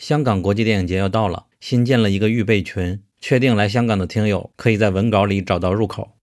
香港国际电影节要到了，新建了一个预备群，确定来香港的听友可以在文稿里找到入口。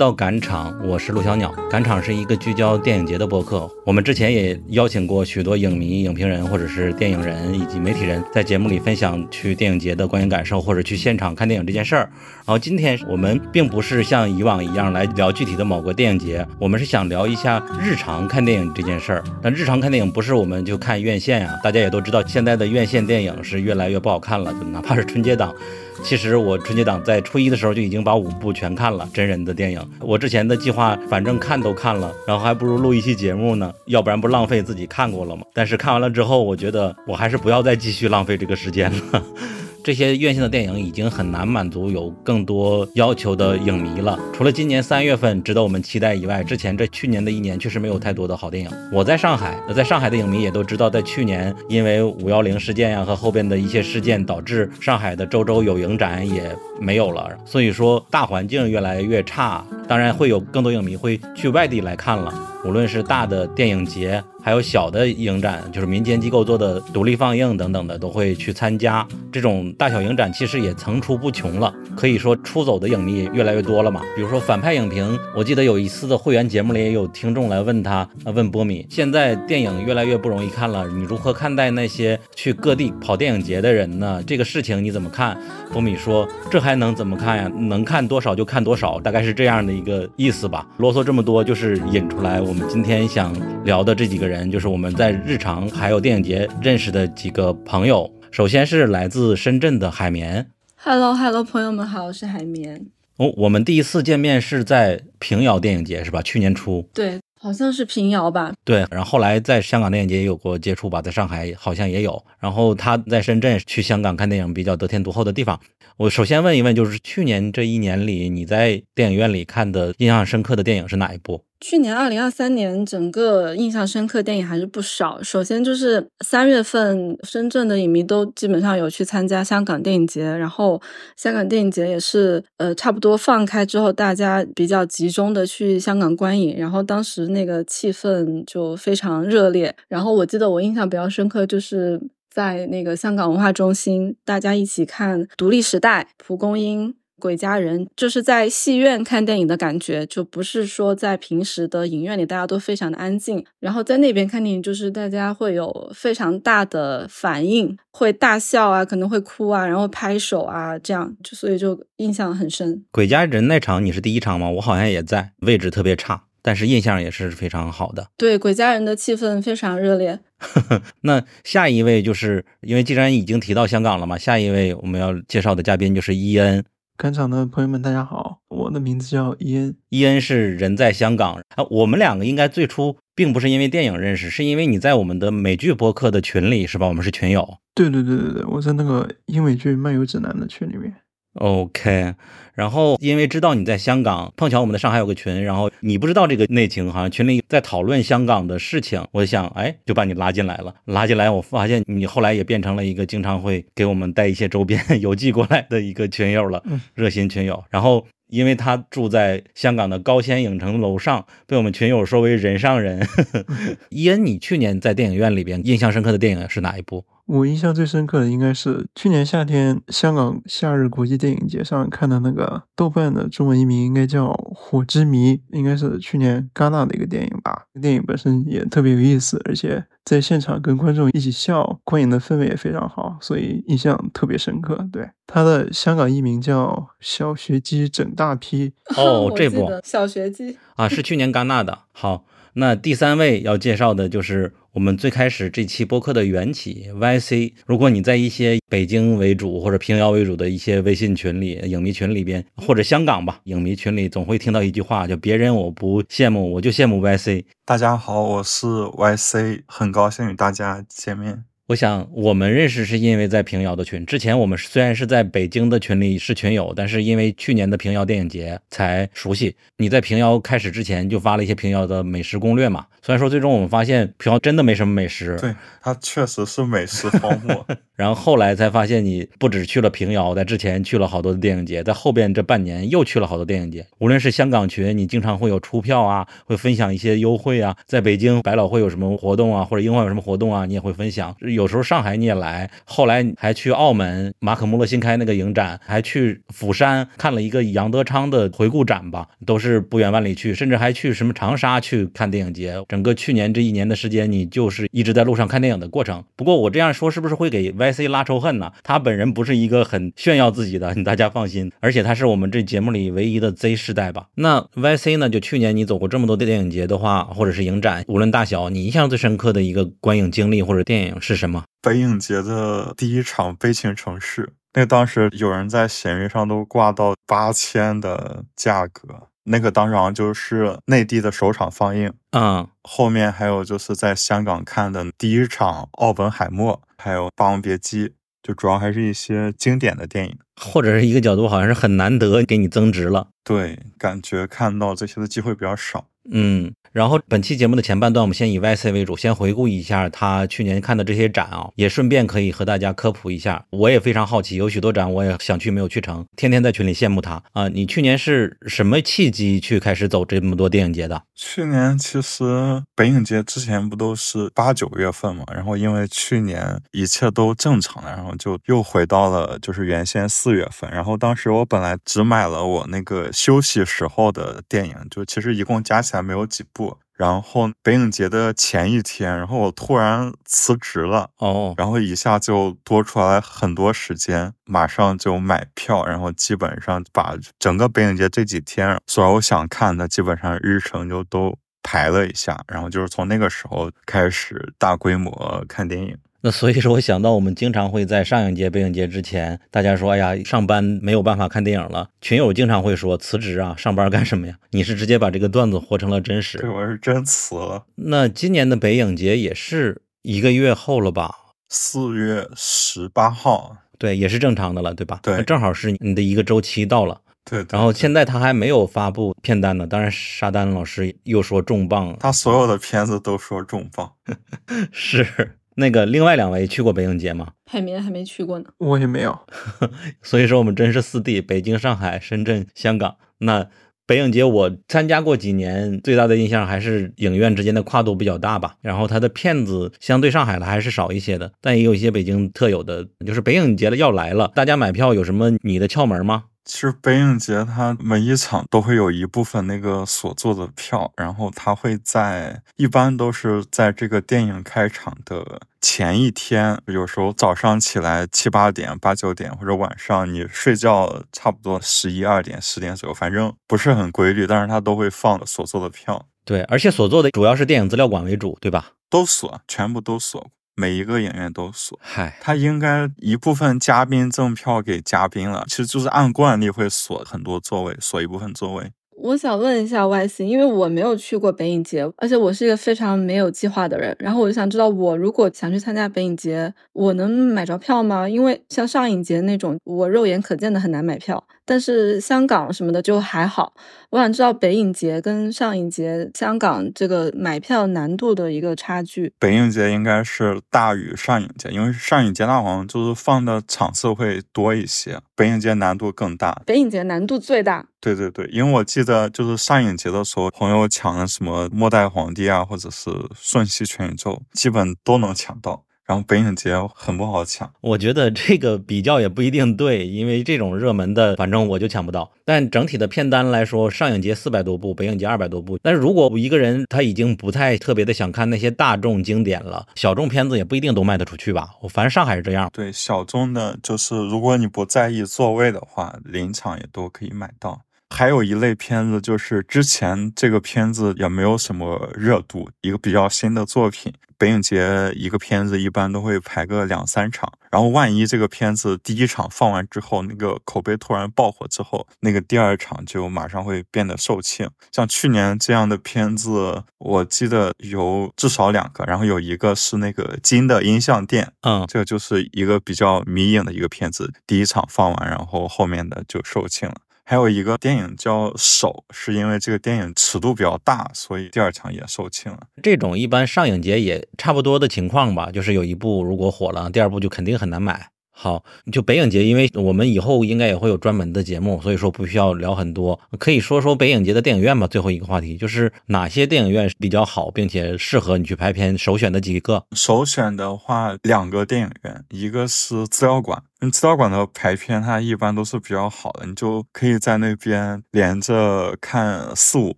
到赶场，我是陆小鸟。赶场是一个聚焦电影节的播客。我们之前也邀请过许多影迷、影评人或者是电影人以及媒体人，在节目里分享去电影节的观影感受，或者去现场看电影这件事儿。然后今天我们并不是像以往一样来聊具体的某个电影节，我们是想聊一下日常看电影这件事儿。但日常看电影不是我们就看院线呀，大家也都知道，现在的院线电影是越来越不好看了，就哪怕是春节档。其实我春节档在初一的时候就已经把五部全看了真人的电影。我之前的计划，话反正看都看了，然后还不如录一期节目呢，要不然不浪费自己看过了吗？但是看完了之后，我觉得我还是不要再继续浪费这个时间了。这些院线的电影已经很难满足有更多要求的影迷了。除了今年三月份值得我们期待以外，之前这去年的一年确实没有太多的好电影。我在上海，在上海的影迷也都知道，在去年因为五幺零事件呀和后边的一些事件，导致上海的周周有影展也没有了。所以说大环境越来越差，当然会有更多影迷会去外地来看了。无论是大的电影节，还有小的影展，就是民间机构做的独立放映等等的，都会去参加。这种大小影展其实也层出不穷了，可以说出走的影迷越来越多了嘛。比如说反派影评，我记得有一次的会员节目里也有听众来问他，问波米，现在电影越来越不容易看了，你如何看待那些去各地跑电影节的人呢？这个事情你怎么看？波米说，这还能怎么看呀？能看多少就看多少，大概是这样的一个意思吧。啰嗦这么多，就是引出来。我们今天想聊的这几个人，就是我们在日常还有电影节认识的几个朋友。首先是来自深圳的海绵，Hello Hello，朋友们好，我是海绵。哦，我们第一次见面是在平遥电影节是吧？去年初，对，好像是平遥吧。对，然后后来在香港电影节也有过接触吧，在上海好像也有。然后他在深圳去香港看电影比较得天独厚的地方。我首先问一问，就是去年这一年里，你在电影院里看的印象深刻的电影是哪一部？去年二零二三年，整个印象深刻电影还是不少。首先就是三月份，深圳的影迷都基本上有去参加香港电影节，然后香港电影节也是呃差不多放开之后，大家比较集中的去香港观影，然后当时那个气氛就非常热烈。然后我记得我印象比较深刻，就是在那个香港文化中心，大家一起看《独立时代》，蒲公英。鬼家人就是在戏院看电影的感觉，就不是说在平时的影院里大家都非常的安静，然后在那边看电影就是大家会有非常大的反应，会大笑啊，可能会哭啊，然后拍手啊，这样就所以就印象很深。鬼家人那场你是第一场吗？我好像也在，位置特别差，但是印象也是非常好的。对，鬼家人的气氛非常热烈。那下一位就是因为既然已经提到香港了嘛，下一位我们要介绍的嘉宾就是伊恩。赶场的朋友们，大家好，我的名字叫伊恩。伊恩是人在香港啊，我们两个应该最初并不是因为电影认识，是因为你在我们的美剧播客的群里，是吧？我们是群友。对对对对对，我在那个英美剧漫游指南的群里面。OK，然后因为知道你在香港，碰巧我们的上海有个群，然后你不知道这个内情，好像群里在讨论香港的事情，我想，哎，就把你拉进来了。拉进来，我发现你后来也变成了一个经常会给我们带一些周边 邮寄过来的一个群友了，热心群友。然后因为他住在香港的高仙影城楼上，被我们群友说为人上人。伊恩，你去年在电影院里边印象深刻的电影是哪一部？我印象最深刻的应该是去年夏天香港夏日国际电影节上看的那个豆瓣的中文译名应该叫《火之谜》，应该是去年戛纳的一个电影吧。电影本身也特别有意思，而且在现场跟观众一起笑，观影的氛围也非常好，所以印象特别深刻。对，它的香港译名叫《小学鸡整大批》。哦，这部小学鸡啊，是去年戛纳的。好。那第三位要介绍的就是我们最开始这期播客的缘起 YC。如果你在一些北京为主或者平遥为主的一些微信群里、影迷群里边，或者香港吧影迷群里，总会听到一句话，叫别人我不羡慕，我就羡慕 YC。大家好，我是 YC，很高兴与大家见面。我想我们认识是因为在平遥的群，之前我们虽然是在北京的群里是群友，但是因为去年的平遥电影节才熟悉。你在平遥开始之前就发了一些平遥的美食攻略嘛？虽然说最终我们发现平遥真的没什么美食，对，它确实是美食荒漠。然后后来才发现你不止去了平遥，在之前去了好多的电影节，在后边这半年又去了好多电影节。无论是香港群，你经常会有出票啊，会分享一些优惠啊；在北京百老汇有什么活动啊，或者樱花有什么活动啊，你也会分享。有有时候上海你也来，后来还去澳门马可·穆勒新开那个影展，还去釜山看了一个杨德昌的回顾展吧，都是不远万里去，甚至还去什么长沙去看电影节。整个去年这一年的时间，你就是一直在路上看电影的过程。不过我这样说是不是会给 YC 拉仇恨呢？他本人不是一个很炫耀自己的，你大家放心。而且他是我们这节目里唯一的 Z 世代吧？那 YC 呢？就去年你走过这么多的电影节的话，或者是影展，无论大小，你印象最深刻的一个观影经历或者电影是什么？北影节的第一场《悲情城市》，那当时有人在闲鱼上都挂到八千的价格，那个当然就是内地的首场放映。嗯，后面还有就是在香港看的第一场《奥本海默》，还有《霸王别姬》，就主要还是一些经典的电影。或者是一个角度，好像是很难得给你增值了。对，感觉看到这些的机会比较少。嗯，然后本期节目的前半段，我们先以 YC 为主，先回顾一下他去年看的这些展啊，也顺便可以和大家科普一下。我也非常好奇，有许多展我也想去，没有去成，天天在群里羡慕他啊。你去年是什么契机去开始走这么多电影节的？去年其实北影节之前不都是八九月份嘛，然后因为去年一切都正常了，然后就又回到了就是原先四月份。然后当时我本来只买了我那个休息时候的电影，就其实一共加起来没有几部。然后北影节的前一天，然后我突然辞职了哦，然后一下就多出来很多时间，马上就买票，然后基本上把整个北影节这几天所有想看的基本上日程就都排了一下，然后就是从那个时候开始大规模看电影。那所以说，我想到我们经常会在上影节、北影节之前，大家说，哎呀，上班没有办法看电影了。群友经常会说辞职啊，上班干什么呀？你是直接把这个段子活成了真实。对，我是真辞了。那今年的北影节也是一个月后了吧？四月十八号。对，也是正常的了，对吧？对，正好是你的一个周期到了。对。然后现在他还没有发布片单呢。当然，沙丹老师又说重磅，他所有的片子都说重磅，是。那个另外两位去过北影节吗？海绵还没去过呢，我也没有。所以说我们真是四地：北京、上海、深圳、香港。那北影节我参加过几年，最大的印象还是影院之间的跨度比较大吧。然后它的片子相对上海的还是少一些的，但也有一些北京特有的。就是北影节的要来了，大家买票有什么你的窍门吗？其实北影节它每一场都会有一部分那个所做的票，然后它会在一般都是在这个电影开场的前一天，有时候早上起来七八点、八九点，或者晚上你睡觉差不多十一二点、十点左右，反正不是很规律，但是它都会放所做的票。对，而且所做的主要是电影资料馆为主，对吧？都锁，全部都锁。每一个影院都锁，嗨，他应该一部分嘉宾赠票给嘉宾了，其实就是按惯例会锁很多座位，锁一部分座位。我想问一下 YC，因为我没有去过北影节，而且我是一个非常没有计划的人，然后我就想知道，我如果想去参加北影节，我能买着票吗？因为像上影节那种，我肉眼可见的很难买票，但是香港什么的就还好。我想知道北影节跟上影节香港这个买票难度的一个差距。北影节应该是大于上影节，因为上影节那好像就是放的场次会多一些，北影节难度更大。北影节难度最大。对对对，因为我记得就是上影节的时候，朋友抢了什么末代皇帝啊，或者是瞬息全宇宙，基本都能抢到。然后北影节很不好抢，我觉得这个比较也不一定对，因为这种热门的，反正我就抢不到。但整体的片单来说，上影节四百多部，北影节二百多部。但是如果一个人他已经不太特别的想看那些大众经典了，小众片子也不一定都卖得出去吧？我反正上海是这样。对，小众的，就是如果你不在意座位的话，临场也都可以买到。还有一类片子，就是之前这个片子也没有什么热度，一个比较新的作品。北影节一个片子一般都会排个两三场，然后万一这个片子第一场放完之后，那个口碑突然爆火之后，那个第二场就马上会变得售罄。像去年这样的片子，我记得有至少两个，然后有一个是那个金的音像店，嗯，这个就是一个比较迷影的一个片子，第一场放完，然后后面的就售罄了。还有一个电影叫《手》，是因为这个电影尺度比较大，所以第二场也售罄了。这种一般上影节也差不多的情况吧，就是有一部如果火了，第二部就肯定很难买。好，就北影节，因为我们以后应该也会有专门的节目，所以说不需要聊很多，可以说说北影节的电影院吧。最后一个话题就是哪些电影院比较好，并且适合你去拍片，首选的几个。首选的话，两个电影院，一个是资料馆。资料馆的排片它一般都是比较好的，你就可以在那边连着看四五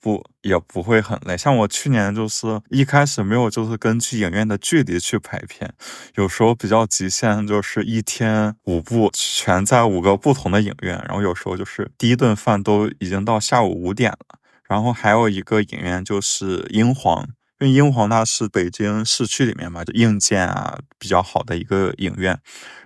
部，也不会很累。像我去年就是一开始没有就是根据影院的距离去排片，有时候比较极限就是一天五部，全在五个不同的影院，然后有时候就是第一顿饭都已经到下午五点了。然后还有一个影院就是英皇，因为英皇它是北京市区里面嘛，就硬件啊比较好的一个影院。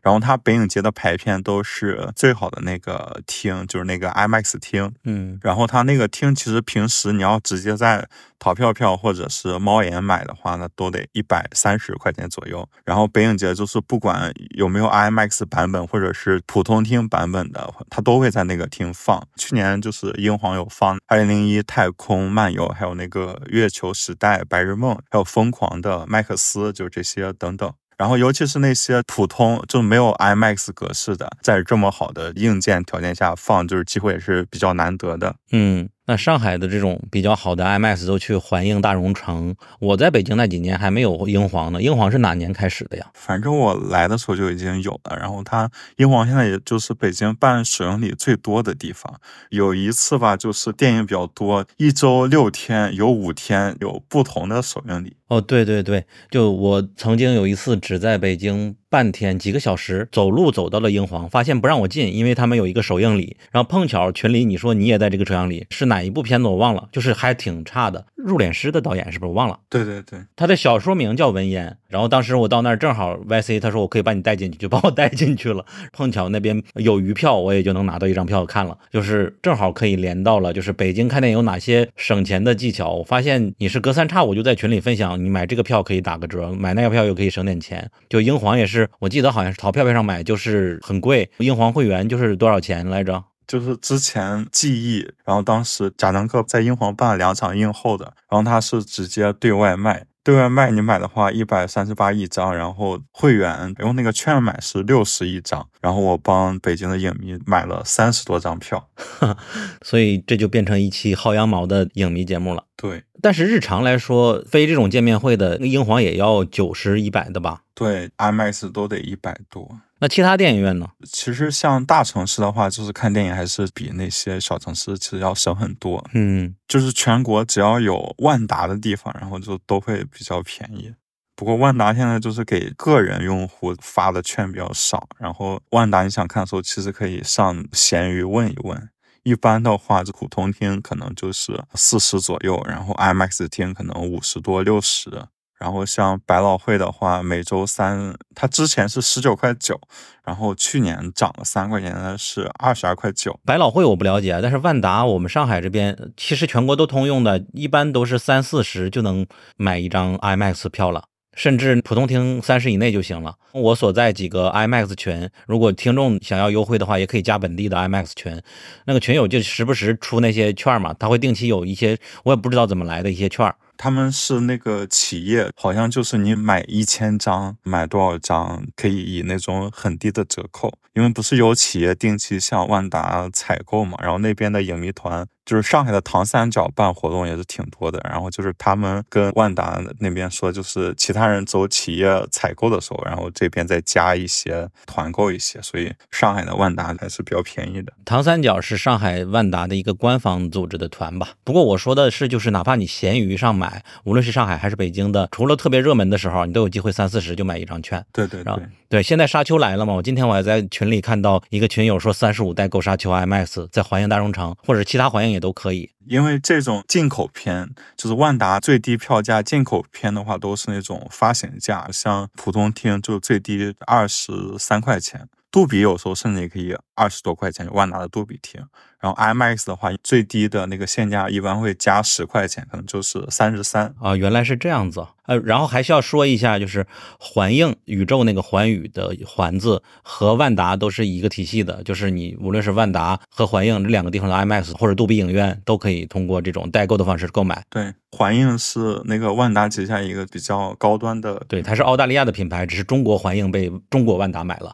然后它北影节的排片都是最好的那个厅，就是那个 IMAX 厅。嗯，然后它那个厅其实平时你要直接在淘票票或者是猫眼买的话，那都得一百三十块钱左右。然后北影节就是不管有没有 IMAX 版本或者是普通厅版本的，它都会在那个厅放。去年就是英皇有放《二零零一太空漫游》，还有那个《月球时代》《白日梦》，还有《疯狂的麦克斯》，就这些等等。然后，尤其是那些普通就没有 IMAX 格式的，在这么好的硬件条件下放，就是机会也是比较难得的。嗯。那上海的这种比较好的 IMAX 都去环映大融城，我在北京那几年还没有英皇呢。英皇是哪年开始的呀？反正我来的时候就已经有了。然后它英皇现在也就是北京办首映礼最多的地方。有一次吧，就是电影比较多，一周六天有五天有不同的首映礼。哦，对对对，就我曾经有一次只在北京。半天几个小时走路走到了英皇，发现不让我进，因为他们有一个首映礼。然后碰巧群里你说你也在这个首映礼，是哪一部片子我忘了，就是还挺差的。入殓师的导演是不是我忘了？对对对，他的小说名叫文烟。然后当时我到那儿正好 YC 他说我可以把你带进去，就把我带进去了。碰巧那边有余票，我也就能拿到一张票看了，就是正好可以连到了。就是北京看电影有哪些省钱的技巧？我发现你是隔三差五就在群里分享，你买这个票可以打个折，买那个票又可以省点钱。就英皇也是。我记得好像是淘票票上买就是很贵，英皇会员就是多少钱来着？就是之前记忆，然后当时贾樟柯在英皇办了两场映后的，然后他是直接对外卖，对外卖你买的话一百三十八一张，然后会员用那个券买是六十一张，然后我帮北京的影迷买了三十多张票，所以这就变成一期薅羊毛的影迷节目了。对。但是日常来说，非这种见面会的，那英皇也要九十一百的吧？对，IMAX 都得一百多。那其他电影院呢？其实像大城市的话，就是看电影还是比那些小城市其实要省很多。嗯，就是全国只要有万达的地方，然后就都会比较便宜。不过万达现在就是给个人用户发的券比较少，然后万达你想看的时候，其实可以上闲鱼问一问。一般的话，这普通厅可能就是四十左右，然后 IMAX 厅可能五十多六十，然后像百老汇的话，每周三它之前是十九块九，然后去年涨了三块钱，是二十二块九。百老汇我不了解，但是万达我们上海这边其实全国都通用的，一般都是三四十就能买一张 IMAX 票了。甚至普通厅三十以内就行了。我所在几个 IMAX 群，如果听众想要优惠的话，也可以加本地的 IMAX 群。那个群友就时不时出那些券嘛，他会定期有一些我也不知道怎么来的一些券。他们是那个企业，好像就是你买一千张，买多少张可以以那种很低的折扣。因为不是有企业定期向万达采购嘛，然后那边的影迷团就是上海的唐三角办活动也是挺多的。然后就是他们跟万达那边说，就是其他人走企业采购的时候，然后这边再加一些团购一些，所以上海的万达还是比较便宜的。唐三角是上海万达的一个官方组织的团吧？不过我说的是，就是哪怕你闲鱼上买，无论是上海还是北京的，除了特别热门的时候，你都有机会三四十就买一张券。对对对。对，现在沙丘来了嘛？我今天我还在群里看到一个群友说，三十五代购沙丘 IMAX 在环形大融城或者其他环影也都可以。因为这种进口片，就是万达最低票价，进口片的话都是那种发行价，像普通厅就最低二十三块钱。杜比有时候甚至也可以二十多块钱，万达的杜比厅。然后 IMAX 的话，最低的那个限价一般会加十块钱，可能就是三十三啊。原来是这样子。呃，然后还需要说一下，就是环映宇宙那个环宇的环字和万达都是一个体系的，就是你无论是万达和环映这两个地方的 IMAX 或者杜比影院，都可以通过这种代购的方式购买。对，环映是那个万达旗下一个比较高端的，对，它是澳大利亚的品牌，只是中国环映被中国万达买了。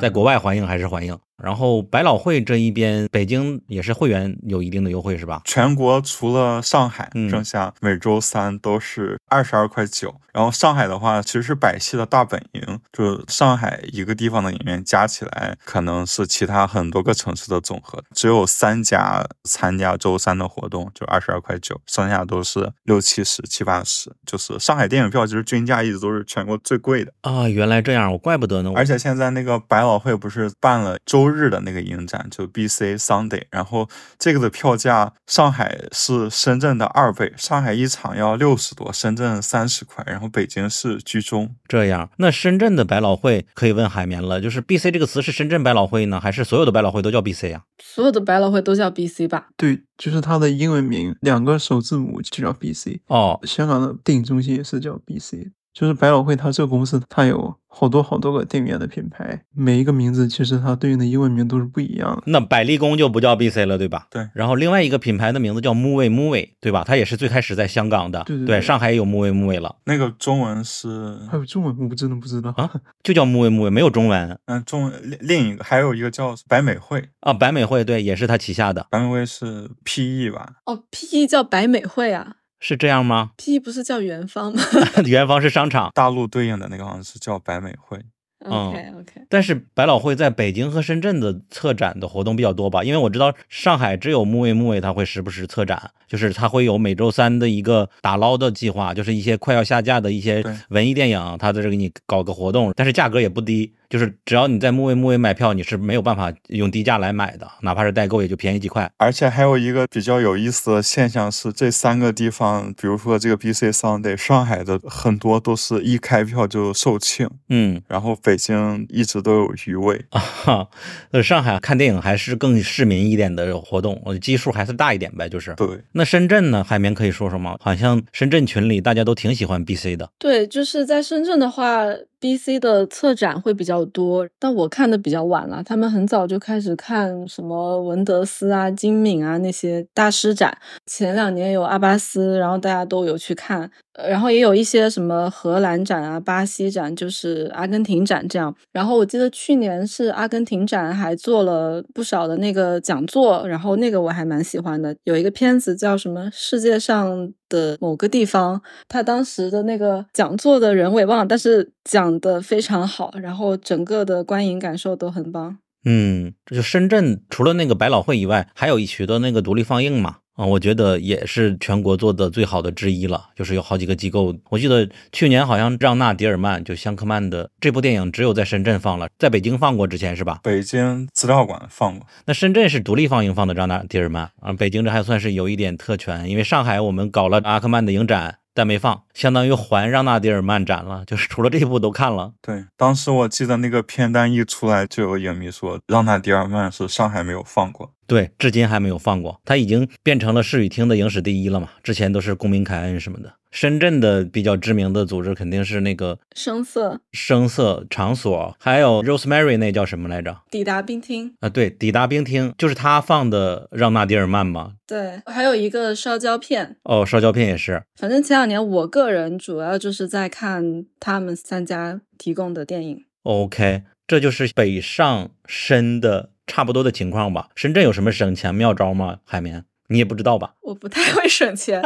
在国外欢迎还是欢迎，然后百老汇这一边，北京也是会员有一定的优惠是吧？全国除了上海，剩下每周三都是二十二块九。然后上海的话，其实是百戏的大本营，就上海一个地方的影院加起来，可能是其他很多个城市的总和。只有三家参加周三的活动，就二十二块九，剩下都是六七十、七八十。就是上海电影票其实均价一直都是全国最贵的啊！原来这样，我怪不得呢。而且现在那个百老汇不是办了周日的那个影展，就 B C Sunday，然后这个的票价，上海是深圳的二倍，上海一场要六十多，深圳三十块，然后北京是居中。这样，那深圳的百老汇可以问海绵了，就是 B C 这个词是深圳百老汇呢，还是所有的百老汇都叫 B C 啊？所有的百老汇都叫 B C 吧？对，就是它的英文名，两个首字母就叫 B C。哦，香港的电影中心也是叫 B C，就是百老汇它这个公司，它有。好多好多个电影院的品牌，每一个名字其实它对应的英文名都是不一样的。那百丽宫就不叫 B C 了，对吧？对。然后另外一个品牌的名字叫 Movie Movie，对吧？它也是最开始在香港的。对对对。上海也有 Movie Movie 了。那个中文是？还有中文？我真的不知道啊，就叫 Movie Movie，没有中文。嗯，中文另另一个还有一个叫百美汇啊，百美汇对，也是它旗下的。百美汇是 P E 吧？哦，P E 叫百美汇啊。是这样吗？P E 不是叫元芳吗？元芳是商场，大陆对应的那个好像是叫百美汇。OK OK，但是百老汇在北京和深圳的策展的活动比较多吧？因为我知道上海只有木卫木卫，它会时不时策展，就是它会有每周三的一个打捞的计划，就是一些快要下架的一些文艺电影，它在这给你搞个活动，但是价格也不低。就是只要你在木卫木卫买票，你是没有办法用低价来买的，哪怕是代购也就便宜几块。而且还有一个比较有意思的现象是，这三个地方，比如说这个 B C Sunday，上海的很多都是一开票就售罄，嗯，然后北京一直都有余位啊。呃，上海看电影还是更市民一点的活动，基数还是大一点呗，就是。对。那深圳呢？海绵可以说说吗？好像深圳群里大家都挺喜欢 B C 的。对，就是在深圳的话。B C 的策展会比较多，但我看的比较晚了。他们很早就开始看什么文德斯啊、金敏啊那些大师展。前两年有阿巴斯，然后大家都有去看。然后也有一些什么荷兰展啊、巴西展，就是阿根廷展这样。然后我记得去年是阿根廷展，还做了不少的那个讲座。然后那个我还蛮喜欢的，有一个片子叫什么《世界上的某个地方》，他当时的那个讲座的人我也忘了，但是讲的非常好，然后整个的观影感受都很棒。嗯，这就深圳除了那个百老汇以外，还有许多那个独立放映嘛。啊，我觉得也是全国做的最好的之一了。就是有好几个机构，我记得去年好像让纳·迪尔曼就香克曼的这部电影只有在深圳放了，在北京放过之前是吧？北京资料馆放过。那深圳是独立放映放的让纳·迪尔曼啊，北京这还算是有一点特权，因为上海我们搞了阿克曼的影展。但没放，相当于还让纳迪尔曼展了，就是除了这一部都看了。对，当时我记得那个片单一出来，就有影迷说让纳迪尔曼是上海没有放过。对，至今还没有放过，它已经变成了市语厅的影史第一了嘛？之前都是公民凯恩什么的。深圳的比较知名的组织肯定是那个声色声色场所，还有 Rosemary 那叫什么来着？抵达冰厅啊，对，抵达冰厅就是他放的让纳迪尔曼吗？对，还有一个烧焦片哦，烧焦片也是。反正前两年我个人主要就是在看他们三家提供的电影。OK，这就是北上深的差不多的情况吧？深圳有什么省钱妙招吗？海绵？你也不知道吧？我不太会省钱，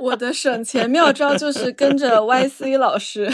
我的省钱妙招就是跟着 YC 老师，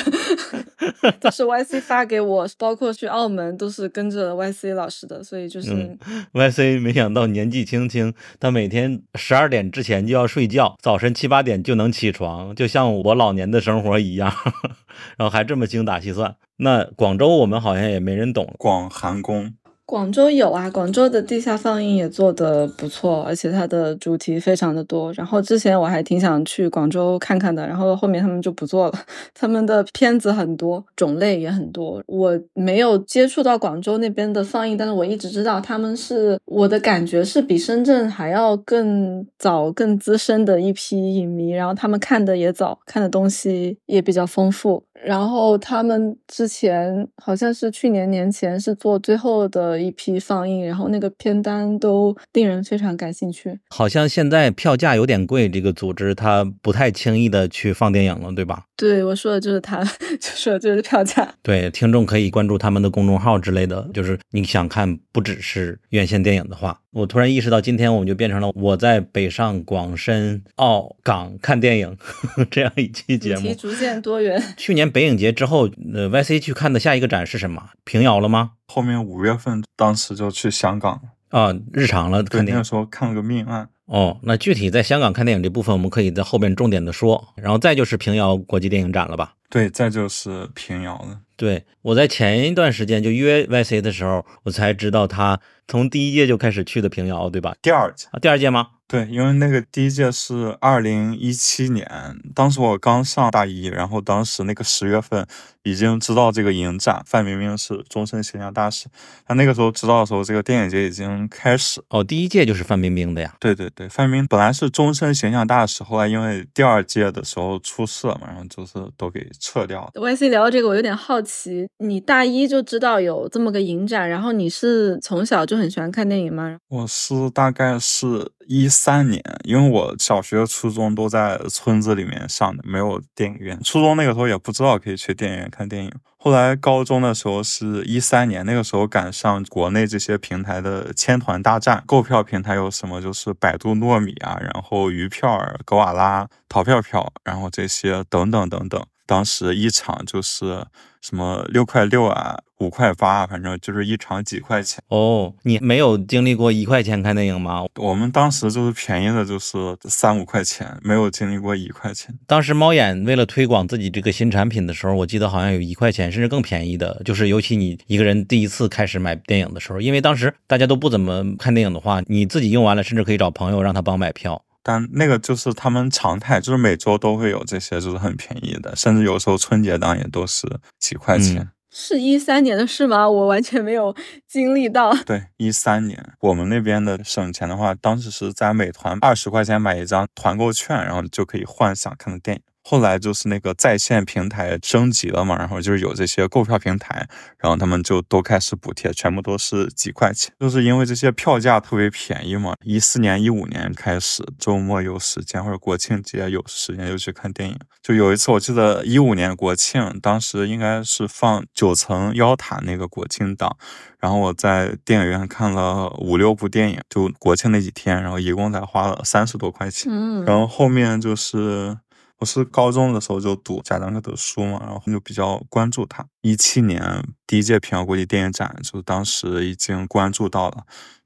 都是 YC 发给我，包括去澳门都是跟着 YC 老师的，所以就是、嗯 YC 没想到年纪轻轻，他每天十二点之前就要睡觉，早晨七八点就能起床，就像我老年的生活一样，然后还这么精打细算。那广州我们好像也没人懂，广寒宫广州有啊，广州的地下放映也做得不错，而且它的主题非常的多。然后之前我还挺想去广州看看的，然后后面他们就不做了。他们的片子很多，种类也很多。我没有接触到广州那边的放映，但是我一直知道他们是我的感觉是比深圳还要更早、更资深的一批影迷，然后他们看的也早，看的东西也比较丰富。然后他们之前好像是去年年前是做最后的一批放映，然后那个片单都令人非常感兴趣。好像现在票价有点贵，这个组织他不太轻易的去放电影了，对吧？对我说的就是他，就说的就是票价。对，听众可以关注他们的公众号之类的，就是你想看不只是院线电影的话，我突然意识到，今天我们就变成了我在北上广深澳港看电影 这样一期节目。逐渐多元。去年北影节之后，呃，YC 去看的下一个展是什么？平遥了吗？后面五月份当时就去香港了，啊，日常了对，看电影那个。时候看了个命案。哦，那具体在香港看电影这部分，我们可以在后边重点的说。然后再就是平遥国际电影展了吧？对，再就是平遥了。对，我在前一段时间就约 YC 的时候，我才知道他从第一届就开始去的平遥，对吧？第二届，啊，第二届吗？对，因为那个第一届是二零一七年，当时我刚上大一，然后当时那个十月份已经知道这个影展，范冰冰是终身形象大使。他那个时候知道的时候，这个电影节已经开始。哦，第一届就是范冰冰的呀。对对对，范冰冰本来是终身形象大使，后来因为第二届的时候出事了嘛，然后就是都给撤掉了。YC 聊到这个，我有点好奇，你大一就知道有这么个影展，然后你是从小就很喜欢看电影吗？我是大概是一三年，因为我小学、初中都在村子里面上的，没有电影院。初中那个时候也不知道可以去电影院看电影。后来高中的时候是一三年，那个时候赶上国内这些平台的千团大战，购票平台有什么就是百度糯米啊，然后鱼票儿、格瓦拉、淘票票，然后这些等等等等。当时一场就是什么六块六啊，五块八啊，反正就是一场几块钱。哦，你没有经历过一块钱看电影吗？我们当时就是便宜的，就是三五块钱，没有经历过一块钱。当时猫眼为了推广自己这个新产品的时候，我记得好像有一块钱，甚至更便宜的。就是尤其你一个人第一次开始买电影的时候，因为当时大家都不怎么看电影的话，你自己用完了，甚至可以找朋友让他帮买票。但那个就是他们常态，就是每周都会有这些，就是很便宜的，甚至有时候春节档也都是几块钱。嗯是一三年的事吗？我完全没有经历到。对，一三年我们那边的省钱的话，当时是在美团二十块钱买一张团购券，然后就可以换想看的电影。后来就是那个在线平台升级了嘛，然后就是有这些购票平台，然后他们就都开始补贴，全部都是几块钱，就是因为这些票价特别便宜嘛。一四年、一五年开始，周末有时间或者国庆节有时间就去看电影。就有一次我记得一五年国庆，当时应该是放九层妖塔那个国庆档，然后我在电影院看了五六部电影，就国庆那几天，然后一共才花了三十多块钱。嗯，然后后面就是我是高中的时候就读贾樟柯的书嘛，然后就比较关注他。一七年第一届平遥国际电影展，就当时已经关注到了。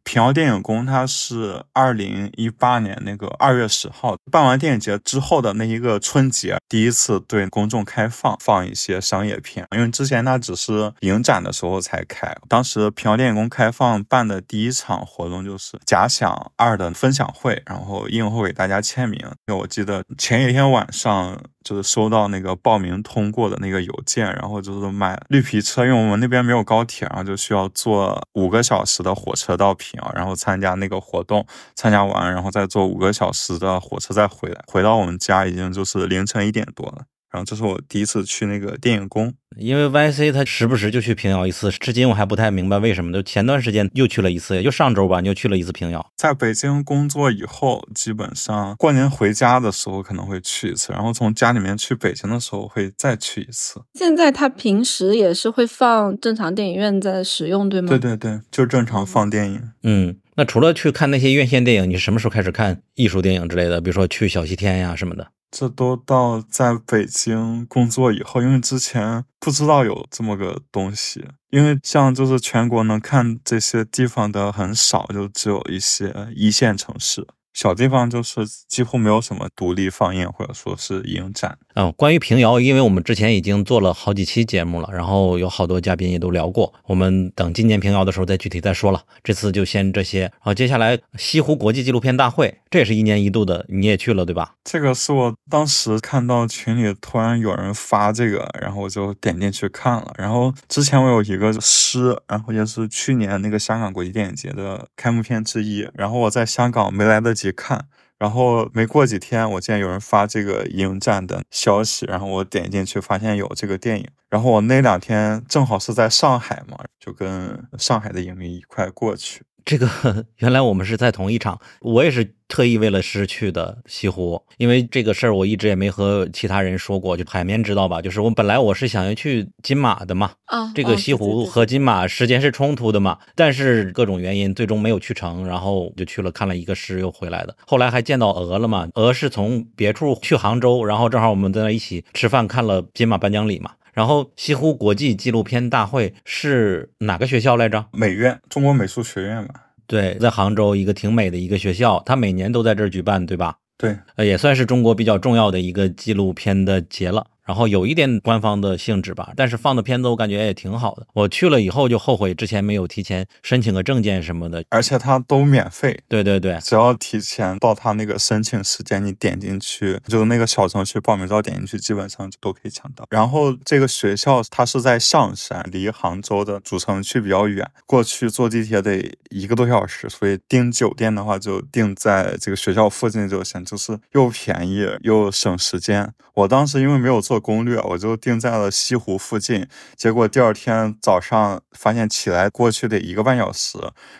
平遥电影宫，它是二零一八年那个二月十号办完电影节之后的那一个春节，第一次对公众开放放一些商业片，因为之前它只是影展的时候才开。当时平遥电影宫开放办的第一场活动就是《假想二》的分享会，然后映后给大家签名。我记得前一天晚上就是收到那个报名通过的那个邮件，然后就是买绿皮车，因为我们那边没有高铁，然后就需要坐五个小时的火车到平啊，然后参加那个活动，参加完然后再坐五个小时的火车再回来，回到我们家已经就是凌晨一点多了。然后这是我第一次去那个电影宫，因为 YC 他时不时就去平遥一次，至今我还不太明白为什么。就前段时间又去了一次，就上周吧，你又去了一次平遥。在北京工作以后，基本上过年回家的时候可能会去一次，然后从家里面去北京的时候会再去一次。现在他平时也是会放正常电影院在使用，对吗？对对对，就正常放电影。嗯，那除了去看那些院线电影，你什么时候开始看艺术电影之类的？比如说去小西天呀什么的。这都到在北京工作以后，因为之前不知道有这么个东西，因为像就是全国能看这些地方的很少，就只有一些一线城市。小地方就是几乎没有什么独立放映或者说是影展。嗯，关于平遥，因为我们之前已经做了好几期节目了，然后有好多嘉宾也都聊过。我们等今年平遥的时候再具体再说了。这次就先这些。好，接下来西湖国际纪录片大会，这也是一年一度的，你也去了对吧？这个是我当时看到群里突然有人发这个，然后我就点进去看了。然后之前我有一个诗，然后也是去年那个香港国际电影节的开幕片之一。然后我在香港没来得及看，然后没过几天，我见有人发这个影展的消息，然后我点进去发现有这个电影。然后我那两天正好是在上海嘛，就跟上海的影迷一块过去。这个原来我们是在同一场，我也是特意为了失去的西湖，因为这个事儿我一直也没和其他人说过，就海绵知道吧？就是我本来我是想要去金马的嘛，啊，这个西湖和金马时间是冲突的嘛，但是各种原因最终没有去成，然后就去了看了一个诗又回来的，后来还见到鹅了嘛，鹅是从别处去杭州，然后正好我们在那一起吃饭看了金马颁奖礼嘛。然后西湖国际纪录片大会是哪个学校来着？美院，中国美术学院吧。对，在杭州一个挺美的一个学校，它每年都在这儿举办，对吧？对，呃，也算是中国比较重要的一个纪录片的节了。然后有一点官方的性质吧，但是放的片子我感觉也挺好的。我去了以后就后悔之前没有提前申请个证件什么的，而且它都免费。对对对，只要提前到他那个申请时间，你点进去，就是那个小程序报名照点进去，基本上就都可以抢到。然后这个学校它是在象山，离杭州的主城区比较远，过去坐地铁得一个多小时，所以订酒店的话就订在这个学校附近就行，就是又便宜又省时间。我当时因为没有做。攻略我就定在了西湖附近，结果第二天早上发现起来过去得一个半小时，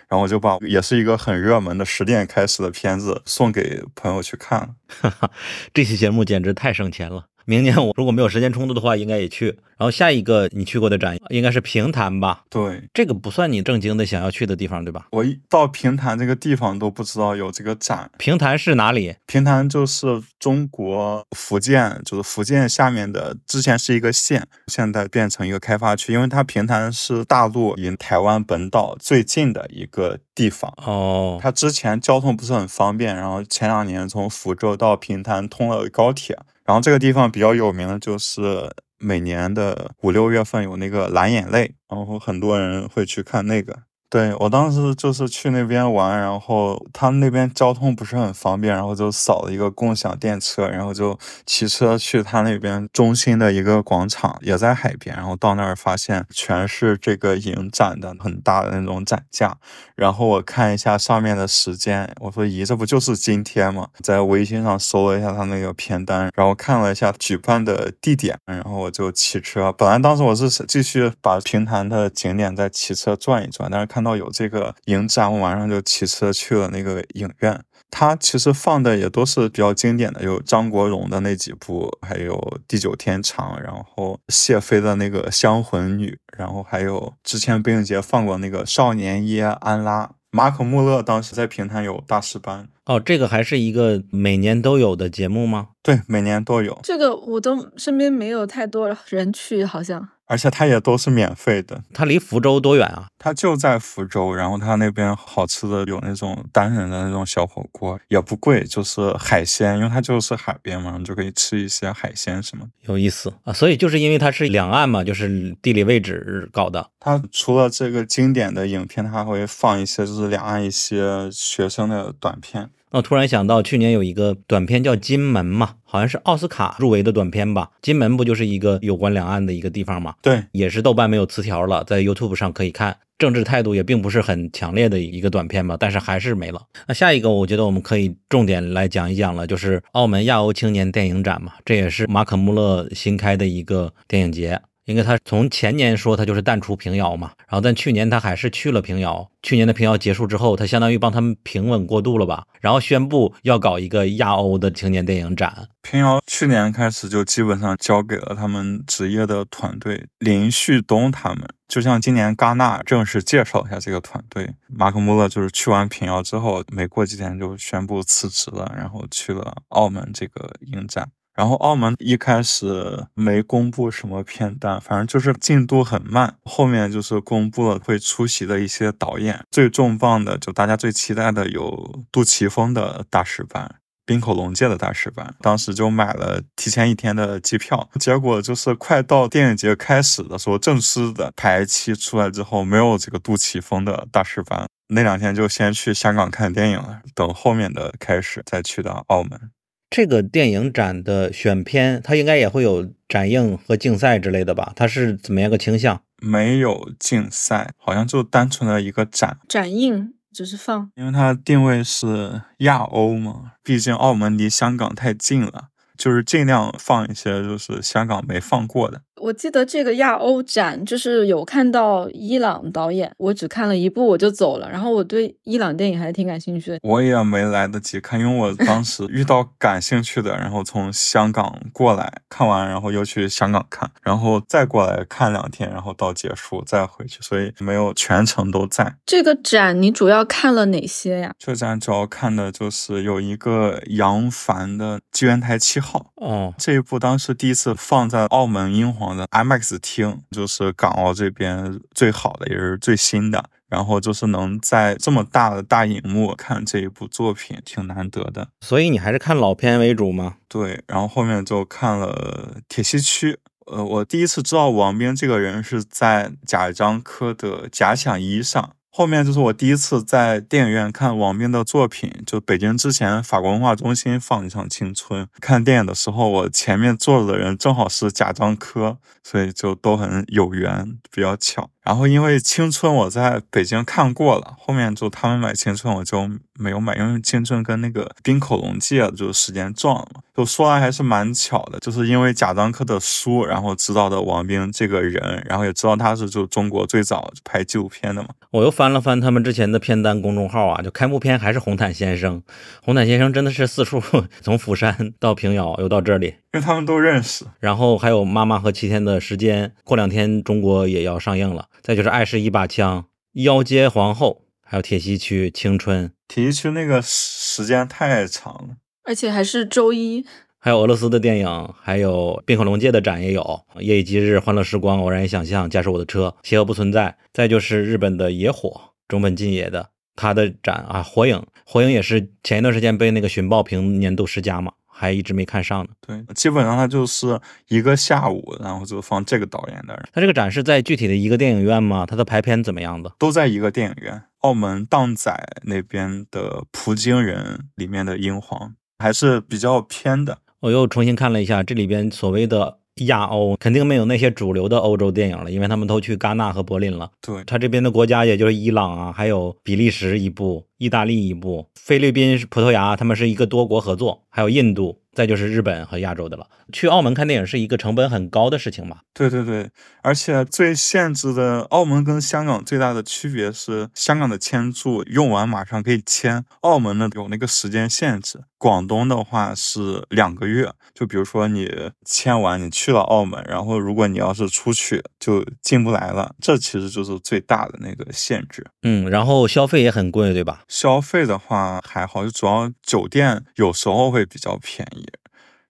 然后我就把也是一个很热门的十点开始的片子送给朋友去看。哈 哈这期节目简直太省钱了。明年我如果没有时间冲突的话，应该也去。然后下一个你去过的展应该是平潭吧？对，这个不算你正经的想要去的地方，对吧？我一到平潭这个地方都不知道有这个展。平潭是哪里？平潭就是中国福建，就是福建下面的，之前是一个县，现在变成一个开发区。因为它平潭是大陆离台湾本岛最近的一个地方。哦，它之前交通不是很方便，然后前两年从福州到平潭通了高铁。然后这个地方比较有名的就是每年的五六月份有那个蓝眼泪，然后很多人会去看那个。对我当时就是去那边玩，然后他们那边交通不是很方便，然后就扫了一个共享电车，然后就骑车去他那边中心的一个广场，也在海边。然后到那儿发现全是这个影展的很大的那种展架，然后我看一下上面的时间，我说咦，这不就是今天吗？在微信上搜了一下他那个片单，然后看了一下举办的地点，然后我就骑车。本来当时我是继续把平潭的景点再骑车转一转，但是看。看到有这个影展，我晚上就骑车去了那个影院。它其实放的也都是比较经典的，有张国荣的那几部，还有《地久天长》，然后谢飞的那个《香魂女》，然后还有之前北影节放过那个《少年耶安拉》。马可穆勒当时在平潭有大师班。哦，这个还是一个每年都有的节目吗？对，每年都有。这个我都身边没有太多人去，好像。而且它也都是免费的。它离福州多远啊？它就在福州，然后它那边好吃的有那种单人的那种小火锅，也不贵，就是海鲜，因为它就是海边嘛，就可以吃一些海鲜什么。有意思啊！所以就是因为它是两岸嘛，就是地理位置搞的。它除了这个经典的影片，它还会放一些就是两岸一些学生的短片。我突然想到，去年有一个短片叫《金门》嘛，好像是奥斯卡入围的短片吧。金门不就是一个有关两岸的一个地方嘛？对，也是豆瓣没有词条了，在 YouTube 上可以看。政治态度也并不是很强烈的一个短片吧，但是还是没了。那下一个，我觉得我们可以重点来讲一讲了，就是澳门亚欧青年电影展嘛，这也是马可穆勒新开的一个电影节。因为他从前年说他就是淡出平遥嘛，然后但去年他还是去了平遥。去年的平遥结束之后，他相当于帮他们平稳过渡了吧，然后宣布要搞一个亚欧的青年电影展。平遥去年开始就基本上交给了他们职业的团队林旭东他们，就像今年戛纳正式介绍一下这个团队，马克穆勒就是去完平遥之后，没过几天就宣布辞职了，然后去了澳门这个影展。然后澳门一开始没公布什么片单，反正就是进度很慢。后面就是公布了会出席的一些导演，最重磅的就大家最期待的有杜琪峰的大师班、滨口龙介的大师班。当时就买了提前一天的机票，结果就是快到电影节开始的时候，正式的排期出来之后，没有这个杜琪峰的大师班。那两天就先去香港看电影了，等后面的开始再去到澳门。这个电影展的选片，它应该也会有展映和竞赛之类的吧？它是怎么样个倾向？没有竞赛，好像就单纯的一个展展映，只是放。因为它定位是亚欧嘛，毕竟澳门离香港太近了，就是尽量放一些就是香港没放过的。我记得这个亚欧展就是有看到伊朗导演，我只看了一部我就走了。然后我对伊朗电影还挺感兴趣的。我也没来得及看，因为我当时遇到感兴趣的，然后从香港过来看完，然后又去香港看，然后再过来看两天，然后到结束再回去，所以没有全程都在。这个展你主要看了哪些呀？这展主要看的就是有一个杨凡的《机缘台七号》哦，这一部当时第一次放在澳门英皇。的 IMAX 厅就是港澳这边最好的，也是最新的。然后就是能在这么大的大荧幕看这一部作品，挺难得的。所以你还是看老片为主吗？对，然后后面就看了《铁西区》。呃，我第一次知道王冰这个人是在贾樟柯的《假想一》上。后面就是我第一次在电影院看王冰的作品，就北京之前法国文化中心放一场青春。看电影的时候，我前面坐着的人正好是贾樟柯，所以就都很有缘，比较巧。然后因为青春我在北京看过了，后面就他们买青春我就没有买，因为青春跟那个冰口龙界就时间撞了。就说来还是蛮巧的，就是因为贾樟柯的书，然后知道的王兵这个人，然后也知道他是就中国最早拍纪录片的嘛。我又翻了翻他们之前的片单公众号啊，就开幕片还是红毯先生。红毯先生真的是四处 从釜山到平遥又到这里，因为他们都认识。然后还有妈妈和七天的时间，过两天中国也要上映了。再就是《爱是一把枪》，《妖街皇后》，还有《铁西区青春》。铁西区那个时间太长了，而且还是周一。还有俄罗斯的电影，还有冰河龙界的展也有，《夜以继日》《欢乐时光》《偶然与想象》《驾驶我的车》《邪恶不存在》。再就是日本的野火，中本进也的他的展啊，《火影》《火影》也是前一段时间被那个寻报评年度十佳嘛。还一直没看上呢。对，基本上它就是一个下午，然后就放这个导演的。他这个展示在具体的一个电影院吗？他的排片怎么样的？都在一个电影院，澳门荡仔那边的葡京人里面的英皇，还是比较偏的。我又重新看了一下，这里边所谓的亚欧肯定没有那些主流的欧洲电影了，因为他们都去戛纳和柏林了。对他这边的国家，也就是伊朗啊，还有比利时一部，意大利一部，菲律宾、葡萄牙，他们是一个多国合作，还有印度。再就是日本和亚洲的了。去澳门看电影是一个成本很高的事情嘛？对对对，而且最限制的，澳门跟香港最大的区别是，香港的签注用完马上可以签，澳门呢有那个时间限制。广东的话是两个月，就比如说你签完，你去了澳门，然后如果你要是出去就进不来了，这其实就是最大的那个限制。嗯，然后消费也很贵，对吧？消费的话还好，就主要酒店有时候会比较便宜。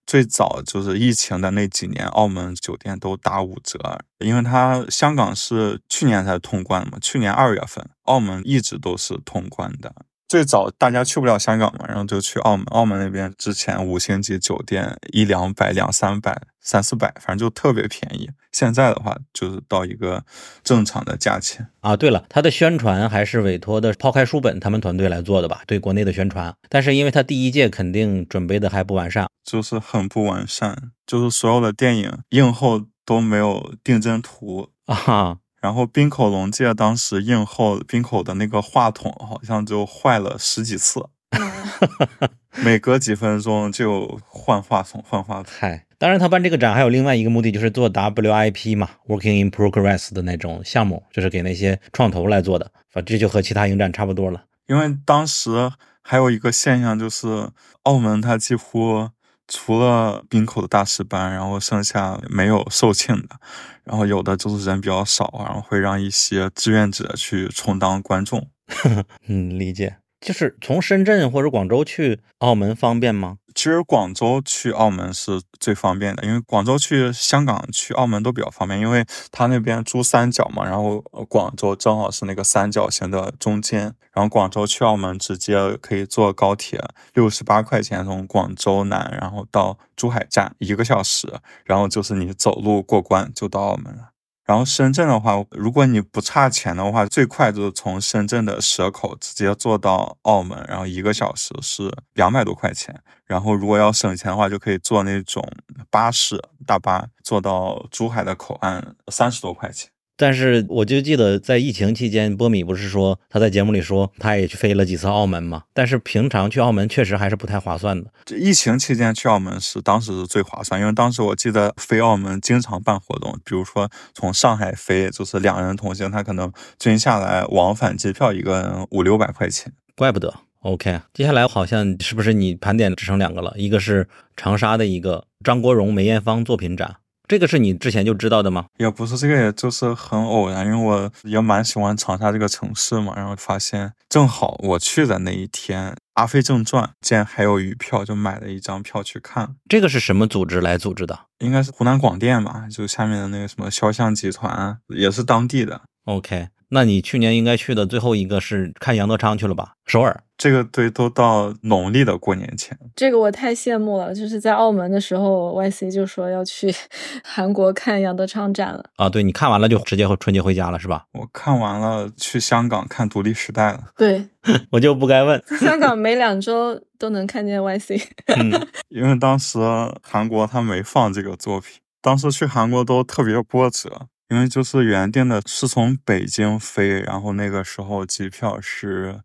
最早就是疫情的那几年，澳门酒店都打五折，因为它香港是去年才通关嘛，去年二月份，澳门一直都是通关的。最早大家去不了香港嘛，然后就去澳门。澳门那边之前五星级酒店一两百、两三百、三四百，反正就特别便宜。现在的话就是到一个正常的价钱啊。对了，他的宣传还是委托的抛开书本他们团队来做的吧？对国内的宣传，但是因为他第一届肯定准备的还不完善，就是很不完善，就是所有的电影映后都没有定帧图啊。然后冰口龙介当时映后，冰口的那个话筒好像就坏了十几次，每隔几分钟就换话筒，换话筒。嗨，当然，他办这个展还有另外一个目的，就是做 WIP 嘛，Working in Progress 的那种项目，就是给那些创投来做的。反正这就和其他影展差不多了。因为当时还有一个现象，就是澳门它几乎除了滨口的大师班，然后剩下没有售罄的，然后有的就是人比较少，然后会让一些志愿者去充当观众。嗯，理解。就是从深圳或者广州去澳门方便吗？其实广州去澳门是最方便的，因为广州去香港、去澳门都比较方便，因为它那边珠三角嘛，然后广州正好是那个三角形的中间，然后广州去澳门直接可以坐高铁，六十八块钱从广州南，然后到珠海站一个小时，然后就是你走路过关就到澳门了。然后深圳的话，如果你不差钱的话，最快就是从深圳的蛇口直接坐到澳门，然后一个小时是两百多块钱。然后如果要省钱的话，就可以坐那种巴士大巴，坐到珠海的口岸三十多块钱。但是我就记得在疫情期间，波米不是说他在节目里说他也去飞了几次澳门嘛？但是平常去澳门确实还是不太划算的。这疫情期间去澳门是当时是最划算，因为当时我记得飞澳门经常办活动，比如说从上海飞就是两人同行，他可能均下来往返机票一个人五六百块钱。怪不得。OK，接下来好像是不是你盘点只剩两个了？一个是长沙的一个张国荣、梅艳芳作品展。这个是你之前就知道的吗？也不是，这个也就是很偶然，因为我也蛮喜欢长沙这个城市嘛，然后发现正好我去的那一天，《阿飞正传》竟然还有余票，就买了一张票去看。这个是什么组织来组织的？应该是湖南广电吧，就下面的那个什么肖像集团，也是当地的。OK。那你去年应该去的最后一个是看杨德昌去了吧？首尔这个对，都到农历的过年前。这个我太羡慕了，就是在澳门的时候，YC 就说要去 韩国看杨德昌展了。啊，对你看完了就直接春节回家了是吧？我看完了去香港看独立时代了。对，我就不该问。香港每两周都能看见 YC，嗯 因为当时韩国他没放这个作品，当时去韩国都特别波折。因为就是原定的是从北京飞，然后那个时候机票是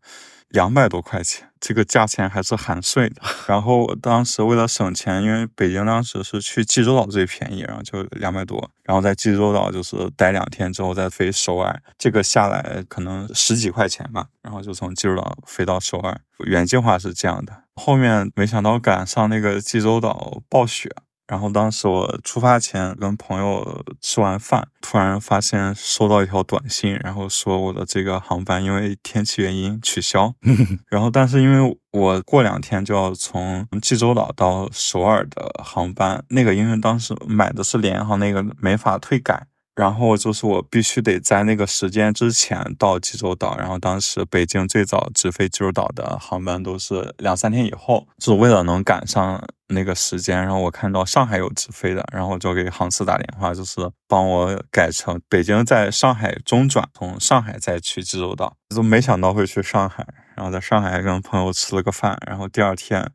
两百多块钱，这个价钱还是含税的。然后当时为了省钱，因为北京当时是去济州岛最便宜，然后就两百多，然后在济州岛就是待两天之后再飞首尔，这个下来可能十几块钱吧，然后就从济州岛飞到首尔。原计划是这样的，后面没想到赶上那个济州岛暴雪。然后当时我出发前跟朋友吃完饭，突然发现收到一条短信，然后说我的这个航班因为天气原因取消。然后但是因为我过两天就要从济州岛到首尔的航班，那个因为当时买的是联航，那个没法退改。然后就是我必须得在那个时间之前到济州岛，然后当时北京最早直飞济州岛的航班都是两三天以后，就是为了能赶上那个时间。然后我看到上海有直飞的，然后就给航司打电话，就是帮我改成北京在上海中转，从上海再去济州岛。就没想到会去上海，然后在上海跟朋友吃了个饭，然后第二天。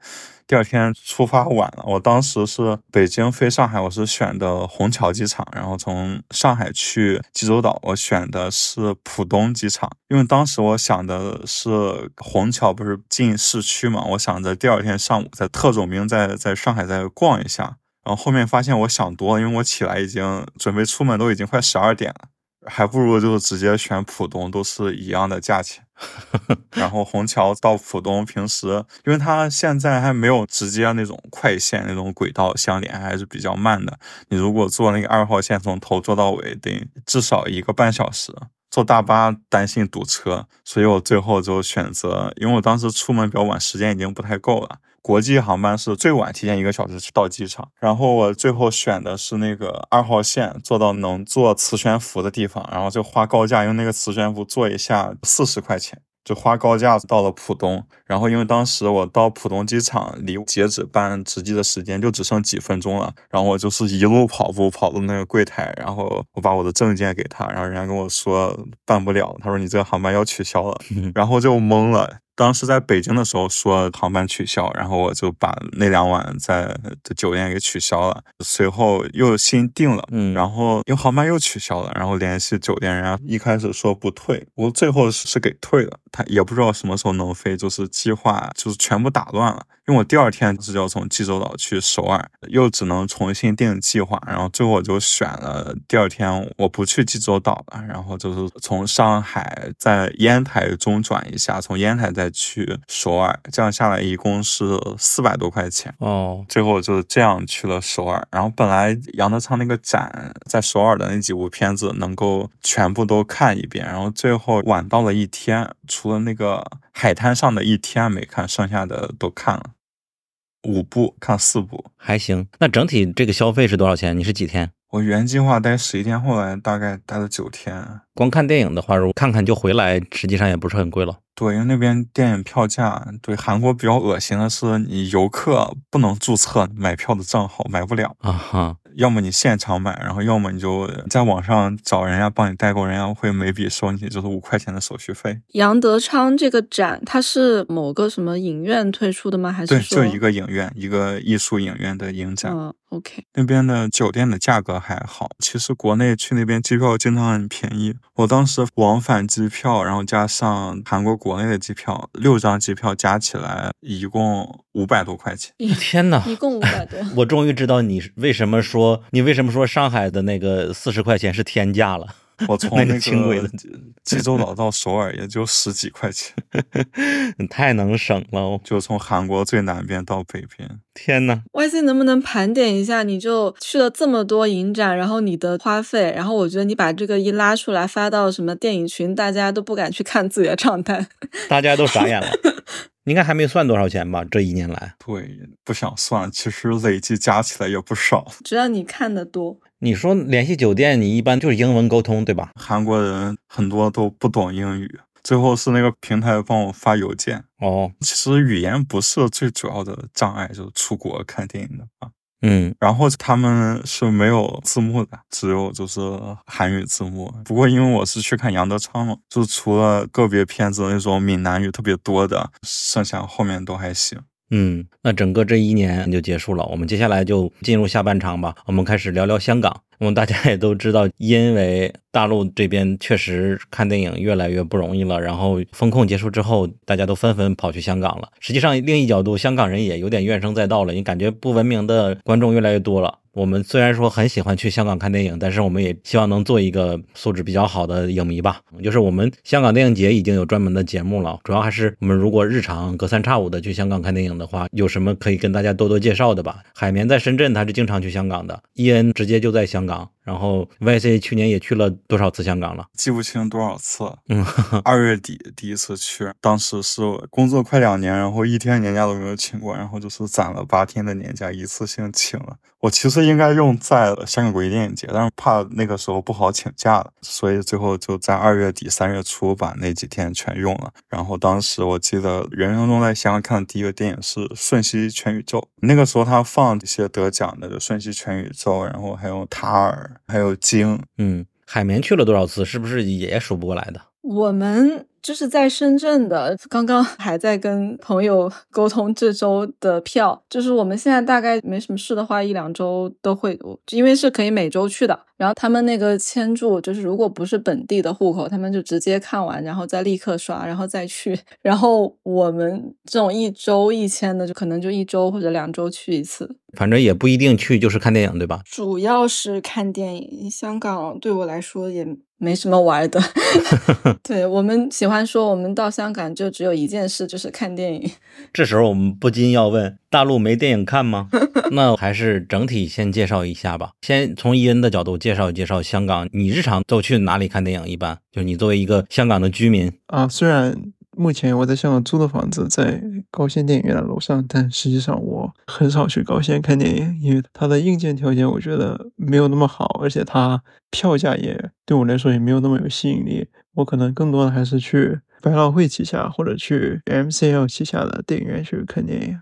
第二天出发晚了，我当时是北京飞上海，我是选的虹桥机场，然后从上海去济州岛，我选的是浦东机场，因为当时我想的是虹桥不是进市区嘛，我想着第二天上午在特种兵在在上海再逛一下，然后后面发现我想多了，因为我起来已经准备出门都已经快十二点了。还不如就直接选浦东，都是一样的价钱。然后虹桥到浦东，平时因为它现在还没有直接那种快线那种轨道相连，还是比较慢的。你如果坐那个二号线从头坐到尾，得至少一个半小时。坐大巴担心堵车，所以我最后就选择，因为我当时出门比较晚，时间已经不太够了。国际航班是最晚提前一个小时到机场，然后我最后选的是那个二号线，坐到能坐磁悬浮的地方，然后就花高价，用那个磁悬浮坐一下四十块钱，就花高价到了浦东。然后因为当时我到浦东机场离截止办值机的时间就只剩几分钟了，然后我就是一路跑步跑到那个柜台，然后我把我的证件给他，然后人家跟我说办不了，他说你这个航班要取消了，然后就懵了。当时在北京的时候说航班取消，然后我就把那两晚在的酒店给取消了，随后又新订了，嗯然后因为航班又取消了，然后联系酒店，人家一开始说不退，我最后是给退了，他也不知道什么时候能飞，就是计划就是全部打乱了，因为我第二天是要从济州岛去首尔，又只能重新定计划，然后最后我就选了第二天我不去济州岛了，然后就是从上海在烟台中转一下，从烟台再去首尔，这样下来一共是四百多块钱。哦，最后就这样去了首尔。然后本来杨德昌那个展在首尔的那几部片子能够全部都看一遍，然后最后晚到了一天，除了那个海滩上的一天没看，剩下的都看了。五部看四部，还行。那整体这个消费是多少钱？你是几天？我原计划待十一天，后来大概待了九天。光看电影的话，如果看看就回来，实际上也不是很贵了。对，因为那边电影票价，对韩国比较恶心的是，你游客不能注册买票的账号，买不了。啊哈，要么你现场买，然后要么你就在网上找人家帮你代购，人家会每笔收你就是五块钱的手续费。杨德昌这个展，它是某个什么影院推出的吗？还，是对就一个影院，一个艺术影院的影展。嗯，OK，那边的酒店的价格还好，其实国内去那边机票经常很便宜。我当时往返机票，然后加上韩国国内的机票，六张机票加起来一共五百多块钱。天哪！一共五百多。我终于知道你为什么说你为什么说上海的那个四十块钱是天价了。我 从那那个轻轨的 济州岛到首尔也就十几块钱，你太能省了哦！就从韩国最南边到北边。天呐！YC 能不能盘点一下？你就去了这么多影展，然后你的花费，然后我觉得你把这个一拉出来发到什么电影群，大家都不敢去看自己的账单。大家都傻眼了。应该还没算多少钱吧？这一年来，对，不想算，其实累计加起来也不少。只要你看的多，你说联系酒店，你一般就是英文沟通，对吧？韩国人很多都不懂英语，最后是那个平台帮我发邮件。哦，其实语言不是最主要的障碍，就是出国看电影的话。嗯，然后他们是没有字幕的，只有就是韩语字幕。不过因为我是去看杨德昌嘛，就除了个别片子那种闽南语特别多的，剩下后面都还行。嗯，那整个这一年就结束了，我们接下来就进入下半场吧。我们开始聊聊香港。我们大家也都知道，因为大陆这边确实看电影越来越不容易了，然后风控结束之后，大家都纷纷跑去香港了。实际上，另一角度，香港人也有点怨声载道了，你感觉不文明的观众越来越多了。我们虽然说很喜欢去香港看电影，但是我们也希望能做一个素质比较好的影迷吧。就是我们香港电影节已经有专门的节目了，主要还是我们如果日常隔三差五的去香港看电影的话，有什么可以跟大家多多介绍的吧？海绵在深圳，他是经常去香港的，伊恩直接就在香港，然后 YC 去年也去了多少次香港了？记不清多少次了。嗯，二月底第一次去，当时是工作快两年，然后一天年假都没有请过，然后就是攒了八天的年假，一次性请了。我其实应该用在香港国际电影节，但是怕那个时候不好请假了，所以最后就在二月底三月初把那几天全用了。然后当时我记得人生中在香港看的第一个电影是《瞬息全宇宙》，那个时候他放一些得奖的，就《瞬息全宇宙》，然后还有《塔尔》，还有《鲸》。嗯，海绵去了多少次？是不是也数不过来的？我们就是在深圳的，刚刚还在跟朋友 沟通这周的票，就是我们现在大概没什么事的话，一两周都会，因为是可以每周去的。然后他们那个签注，就是如果不是本地的户口，他们就直接看完，然后再立刻刷，然后再去。然后我们这种一周一签的，就可能就一周或者两周去一次。反正也不一定去，就是看电影，对吧？主要是看电影。香港对我来说也没什么玩的。对我们喜欢说，我们到香港就只有一件事，就是看电影。这时候我们不禁要问：大陆没电影看吗？那还是整体先介绍一下吧。先从伊恩的角度介绍介绍香港，你日常都去哪里看电影？一般就你作为一个香港的居民啊，虽然目前我在香港租的房子在高线电影院的楼上，但实际上我很少去高线看电影，因为它的硬件条件我觉得没有那么好，而且它票价也对我来说也没有那么有吸引力。我可能更多的还是去百老汇旗下或者去 MCL 旗下的电影院去看电影。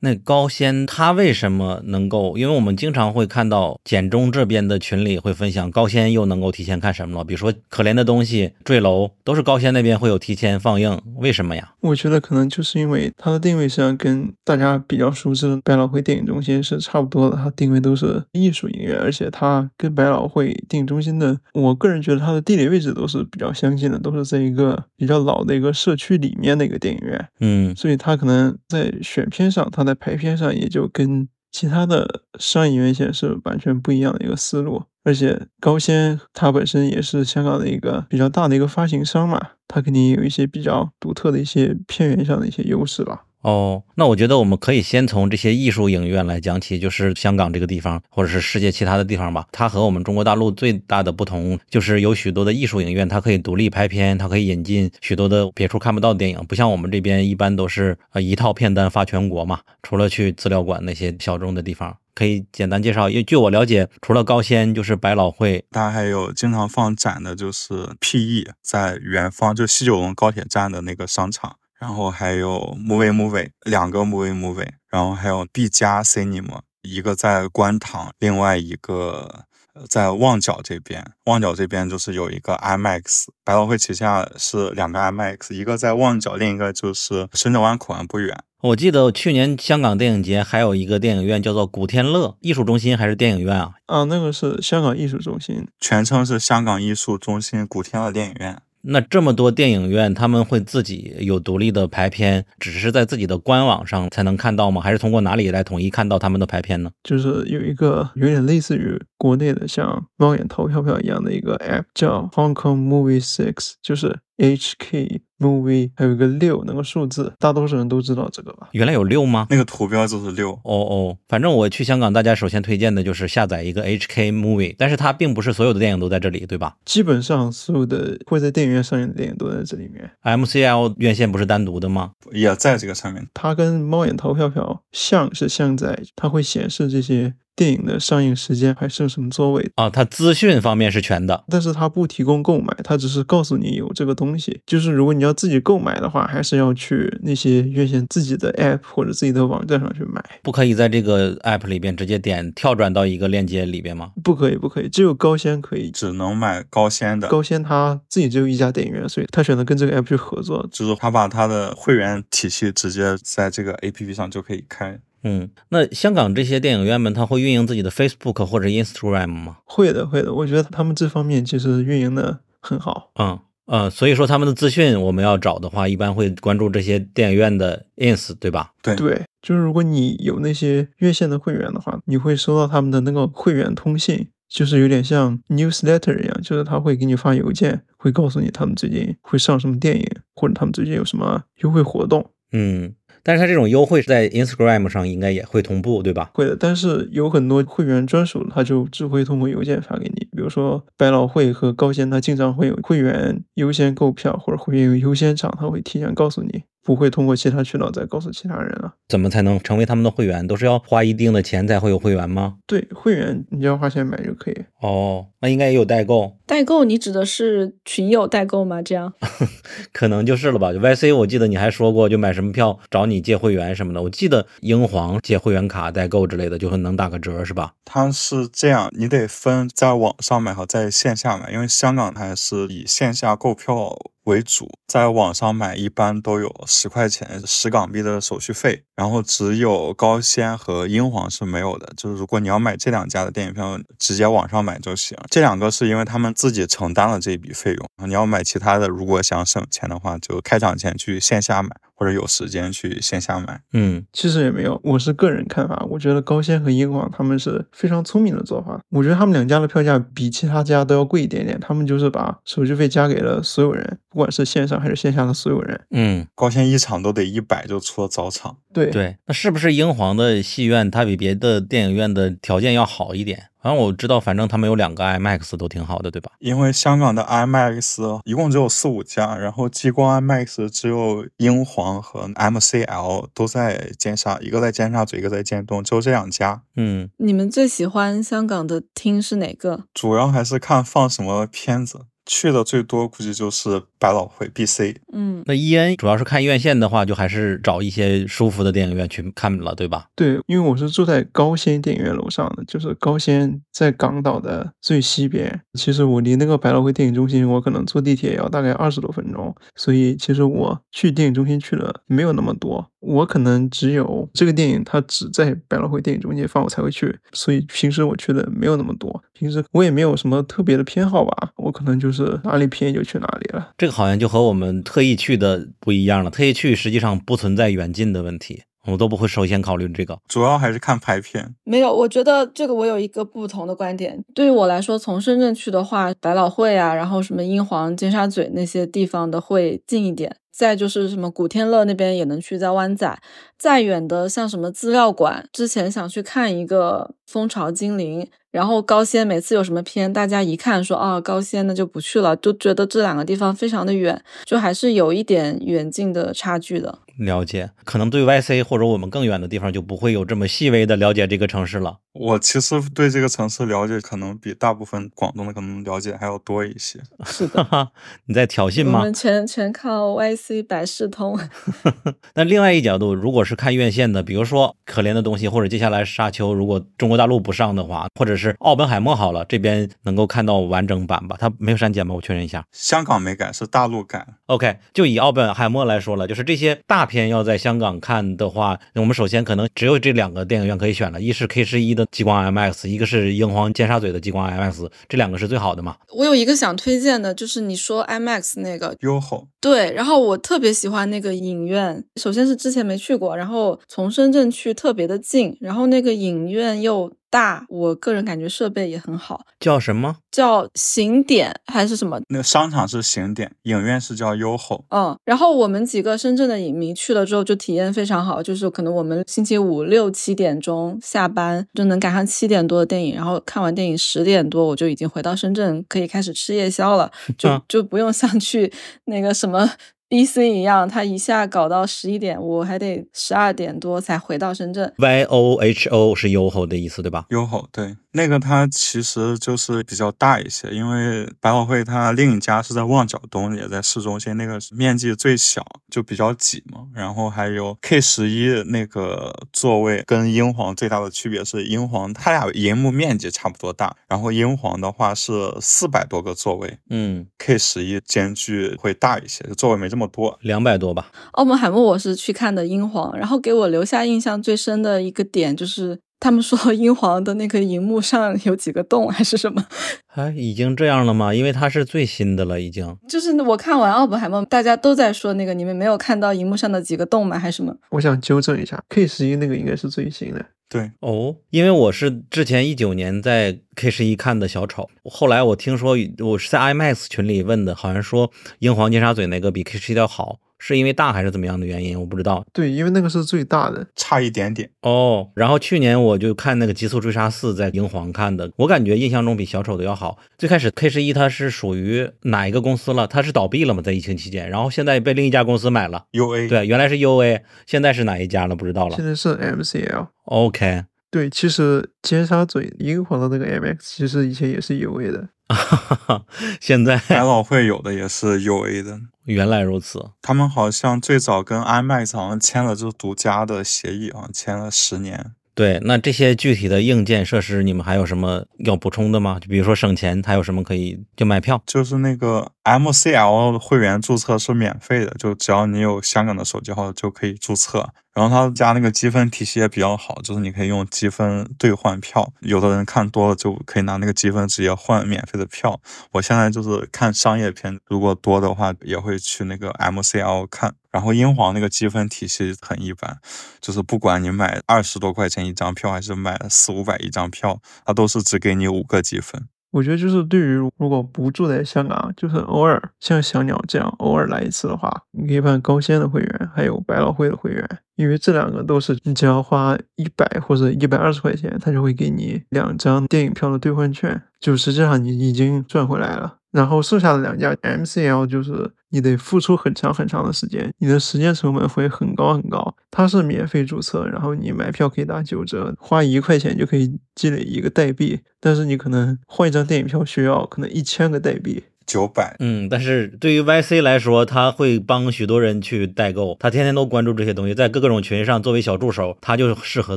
那高仙他为什么能够？因为我们经常会看到简中这边的群里会分享高仙又能够提前看什么了，比如说可怜的东西、坠楼，都是高仙那边会有提前放映，为什么呀？我觉得可能就是因为它的定位实际上跟大家比较熟知的百老汇电影中心是差不多的，它定位都是艺术影院，而且它跟百老汇电影中心的，我个人觉得它的地理位置都是比较相近的，都是在一个比较老的一个社区里面的一个电影院，嗯所以它可能在选片上，它在排片上也就跟其他的上影院线是完全不一样的一个思路。而且高仙它本身也是香港的一个比较大的一个发行商嘛，它肯定也有一些比较独特的一些片源上的一些优势吧。哦，那我觉得我们可以先从这些艺术影院来讲起，就是香港这个地方，或者是世界其他的地方吧。它和我们中国大陆最大的不同，就是有许多的艺术影院，它可以独立拍片，它可以引进许多的别处看不到的电影，不像我们这边一般都是呃一套片单发全国嘛。除了去资料馆那些小众的地方，可以简单介绍。因为据我了解，除了高仙，就是百老汇。它还有经常放展的，就是 PE 在元芳，就西九龙高铁站的那个商场。然后还有 Movie Movie 两个 Movie Movie，然后还有 B 加 Cinema，一个在观塘，另外一个在旺角这边。旺角这边就是有一个 IMAX，百老汇旗下是两个 IMAX，一个在旺角，另一个就是深圳湾口岸不远。我记得去年香港电影节还有一个电影院叫做古天乐艺术中心还是电影院啊？啊，那个是香港艺术中心，全称是香港艺术中心古天乐电影院。那这么多电影院，他们会自己有独立的排片，只是在自己的官网上才能看到吗？还是通过哪里来统一看到他们的排片呢？就是有一个有点类似于国内的像猫眼淘票票一样的一个 app，叫 Hong Kong Movie Six，就是 HK Movie，还有一个六那个数字，大多数人都知道这个吧？原来有六吗？那个图标就是六。哦哦，反正我去香港，大家首先推荐的就是下载一个 HK Movie，但是它并不是所有的电影都在这里，对吧基本上所有的会在电影院上映的电影都在这里面。？MCL 院线不是单独的吗？也在这个上面。它跟猫眼淘票票像是像在它会显示这些电影的上映时间，还剩什么座位，啊，它资讯方面是全的。但是它不提供购买，它只是告诉你有这个东西。就是如果你要自己购买的话，还是要去那些院线自己的 app 或者自己的网站上去买。不可以在这个 app 里边直接点跳转到一个链接里边吗？不可以，不可以，只有高仙可以。只能买高仙的，高仙他自己只有一家电影院，所以他选择跟这个 app 去合作。就是他把他的会员体系直接在这个 APP 上就可以开。嗯，那香港这些电影院们，他会运营自己的 Facebook 或者 Instagram 吗？会的，会的，我觉得他们这方面其实运营的很好。嗯呃，所以说他们的资讯我们要找的话，一般会关注这些电影院的 ins，对吧？对对，就是如果你有那些院线的会员的话，你会收到他们的那个会员通信，就是有点像 newsletter 一样，就是他会给你发邮件，会告诉你他们最近会上什么电影，或者他们最近有什么优惠活动。嗯，但是它这种优惠是在 Instagram 上应该也会同步，对吧？会的，但是有很多会员专属它，就只会通过邮件发给你。比如说百老汇和高仙，它经常会有会员优先购票或者会员有优先场，它会提前告诉你，不会通过其他渠道再告诉其他人了。怎么才能成为他们的会员？都是要花一定的钱才会有会员吗？对，会员你只要花钱买就可以。哦，那应该也有代购，代购，你指的是群友代购吗？这样 可能就是了吧。YC 我记得你还说过，就买什么票找你借会员什么的。我记得英皇借会员卡代购之类的，就会能打个折，是吧？它是这样，你得分在网上买和在线下买，因为香港还是以线下购票为主，在网上买一般都有十块钱十港币的手续费，然后只有高仙和英皇是没有的。就是如果你要买这两家的电影票，直接网上买就行。这两个是因为他们自己承担了这一笔费用，你要买其他的，如果想省钱的话，就开场前去线下买，或者有时间去线下买。嗯，其实也没有，我是个人看法，我觉得高仙和英皇他们是非常聪明的做法。我觉得他们两家的票价比其他家都要贵一点点，他们就是把手续费加给了所有人，不管是线上还是线下的所有人。嗯，高仙一场都得一百就出了早场。对，对，那是不是英皇的戏院它比别的电影院的条件要好一点？反正我知道，反正他们有两个 IMAX 都挺好的，对吧？因为香港的 IMAX 一共只有四五家，然后激光 IMAX 只有英皇和 MCL 都在尖沙，一个在尖沙咀，一个在尖东，只有这两家。嗯，你们最喜欢香港的厅是哪个？主要还是看放什么片子。去的最多估计就是百老汇 BC。嗯，那伊恩主要是看院线的话，就还是找一些舒服的电影院去看了，对吧？对，因为我是住在高仙电影院楼上的，就是高仙在港岛的最西边。其实我离那个百老汇电影中心，我可能坐地铁也要大概二十多分钟，所以其实我去电影中心去了没有那么多。我可能只有这个电影它只在百老汇电影中心放，我才会去，所以平时我去的没有那么多。平时我也没有什么特别的偏好吧，我可能就是哪里便宜就去哪里了。这个好像就和我们特意去的不一样了。特意去实际上不存在远近的问题，我都不会首先考虑这个。主要还是看排片。没有，我觉得这个我有一个不同的观点。对于我来说，从深圳去的话，百老汇啊，然后什么英皇、尖沙咀那些地方的会近一点。再就是什么古天乐那边也能去，在湾仔。再远的像什么资料馆，之前想去看一个《蜂巢精灵》，然后高仙每次有什么片，大家一看说啊高仙那就不去了，就觉得这两个地方非常的远，就还是有一点远近的差距的。了解，可能对 YC 或者我们更远的地方就不会有这么细微的了解这个城市了。我其实对这个城市了解，可能比大部分广东的可能了解还要多一些。是的，你在挑衅吗？我们全全靠 YC 百事通。那另外一角度，如果是看院线的，比如说《可怜的东西》或者接下来《沙丘》，如果中国大陆不上的话，或者是《奥本海默》好了，这边能够看到完整版吧？它没有删减吧？我确认一下，香港没改，是大陆改。OK，就以《奥本海默》来说了，就是这些大片要在香港看的话，我们首先可能只有这两个电影院可以选了，一是 K 十一的激光 IMAX，一个是英皇尖沙咀的激光 IMAX，这两个是最好的嘛？我有一个想推荐的，就是你说 IMAX 那个优吼，对，然后我特别喜欢那个影院，首先是之前没去过，然后从深圳去特别的近，然后那个影院又大，我个人感觉设备也很好，叫什么？叫行点还是什么？那个商场是行点，影院是叫优吼。嗯，然后我们几个深圳的影迷去了之后就体验非常好，就是可能我们星期五六七点钟下班就能赶上七点多的电影，然后看完电影十点多我就已经回到深圳，可以开始吃夜宵了，就就不用像去那个什么。B C 一样，他一下搞到十一点，我还得十二点多才回到深圳。Y O H O 是 YOHO 的意思，对吧？YOHO 对，那个它其实就是比较大一些，因为百老汇它另一家是在旺角东，也在市中心，那个面积最小，就比较挤嘛。然后还有 K 十一那个座位跟英皇最大的区别是，英皇它俩银幕面积差不多大，然后英皇的话是四百多个座位，嗯，K 十一间距会大一些，座位没这么。多两百多吧。澳门海默我是去看的英皇，然后给我留下印象最深的一个点就是，他们说英皇的那个荧幕上有几个洞还是什么？哎，已经这样了吗？因为它是最新的了，已经。就是我看完奥本海默，大家都在说那个，你们没有看到荧幕上的几个洞吗？还是什么？我想纠正一下，K 十一那个应该是最新的。对哦，因为我是之前一九年在 K 十一看的小丑，后来我听说我是在 IMAX 群里问的，好像说英皇尖沙咀那个比 K 十一要好。是因为大还是怎么样的原因？我不知道。对，因为那个是最大的，差一点点哦。然后去年我就看那个《极速追杀四》在英皇看的，我感觉印象中比小丑的要好。最开始 K 十一它是属于哪一个公司了？它是倒闭了吗？在疫情期间，然后现在被另一家公司买了。U A 对，原来是 U A，现在是哪一家了？不知道了。现在是 M C L。OK。对，其实尖沙咀英皇的那个 M X，其实以前也是 U A 的。现在 百老汇有的也是 U A 的。原来如此，他们好像最早跟 IMAX 好像签了就是独家的协议啊，签了十年。对，那这些具体的硬件设施，你们还有什么要补充的吗？就比如说省钱，还有什么可以就买票？就是那个 MCL 会员注册是免费的，就只要你有香港的手机号就可以注册。然后他家那个积分体系也比较好，就是你可以用积分兑换票。有的人看多了就可以拿那个积分直接换免费的票。我现在就是看商业片，如果多的话也会去那个 MCL 看。然后英皇那个积分体系很一般，就是不管你买二十多块钱一张票，还是买四五百一张票，它都是只给你五个积分。我觉得就是对于如果不住在香港，就是偶尔像小鸟这样偶尔来一次的话，你可以办高仙的会员，还有百老汇的会员，因为这两个都是你只要花一百或者一百二十块钱，他就会给你两张电影票的兑换券，就实际上你已经赚回来了。然后剩下的两家 MCL 就是你得付出很长很长的时间，你的时间成本会很高很高。它是免费注册，然后你买票可以打九折，花一块钱就可以积累一个代币。但是你可能换一张电影票需要可能一千个代币，九百。嗯，但是对于 YC 来说，他会帮许多人去代购，他天天都关注这些东西，在各种群上作为小助手，他就适合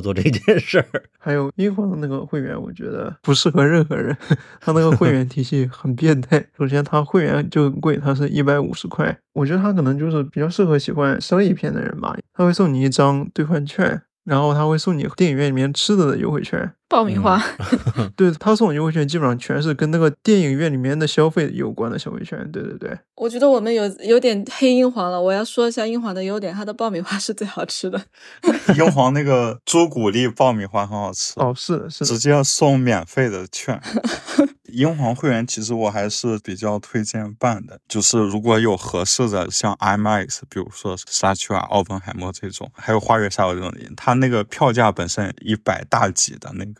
做这件事儿。还有英皇的那个会员，我觉得不适合任何人，他那个会员体系很变态。首先，他会员就很贵，他是一百五十块，我觉得他可能就是比较适合喜欢商业片的人吧，他会送你一张兑换券。然后他会送你电影院里面吃的的优惠券，爆米花。对他送的优惠券基本上全是跟那个电影院里面的消费有关的消费券。对对对，我觉得我们有有点黑英皇了。我要说一下英皇的优点，它的爆米花是最好吃的。英皇那个朱古力爆米花很好吃哦，是的，是的，直接送免费的券。英皇会员其实我还是比较推荐办的，就是如果有合适的，像 IMAX，比如说沙丘啊、奥本海默这种，还有花月杀手这种，它那个票价本身一百大几的那个，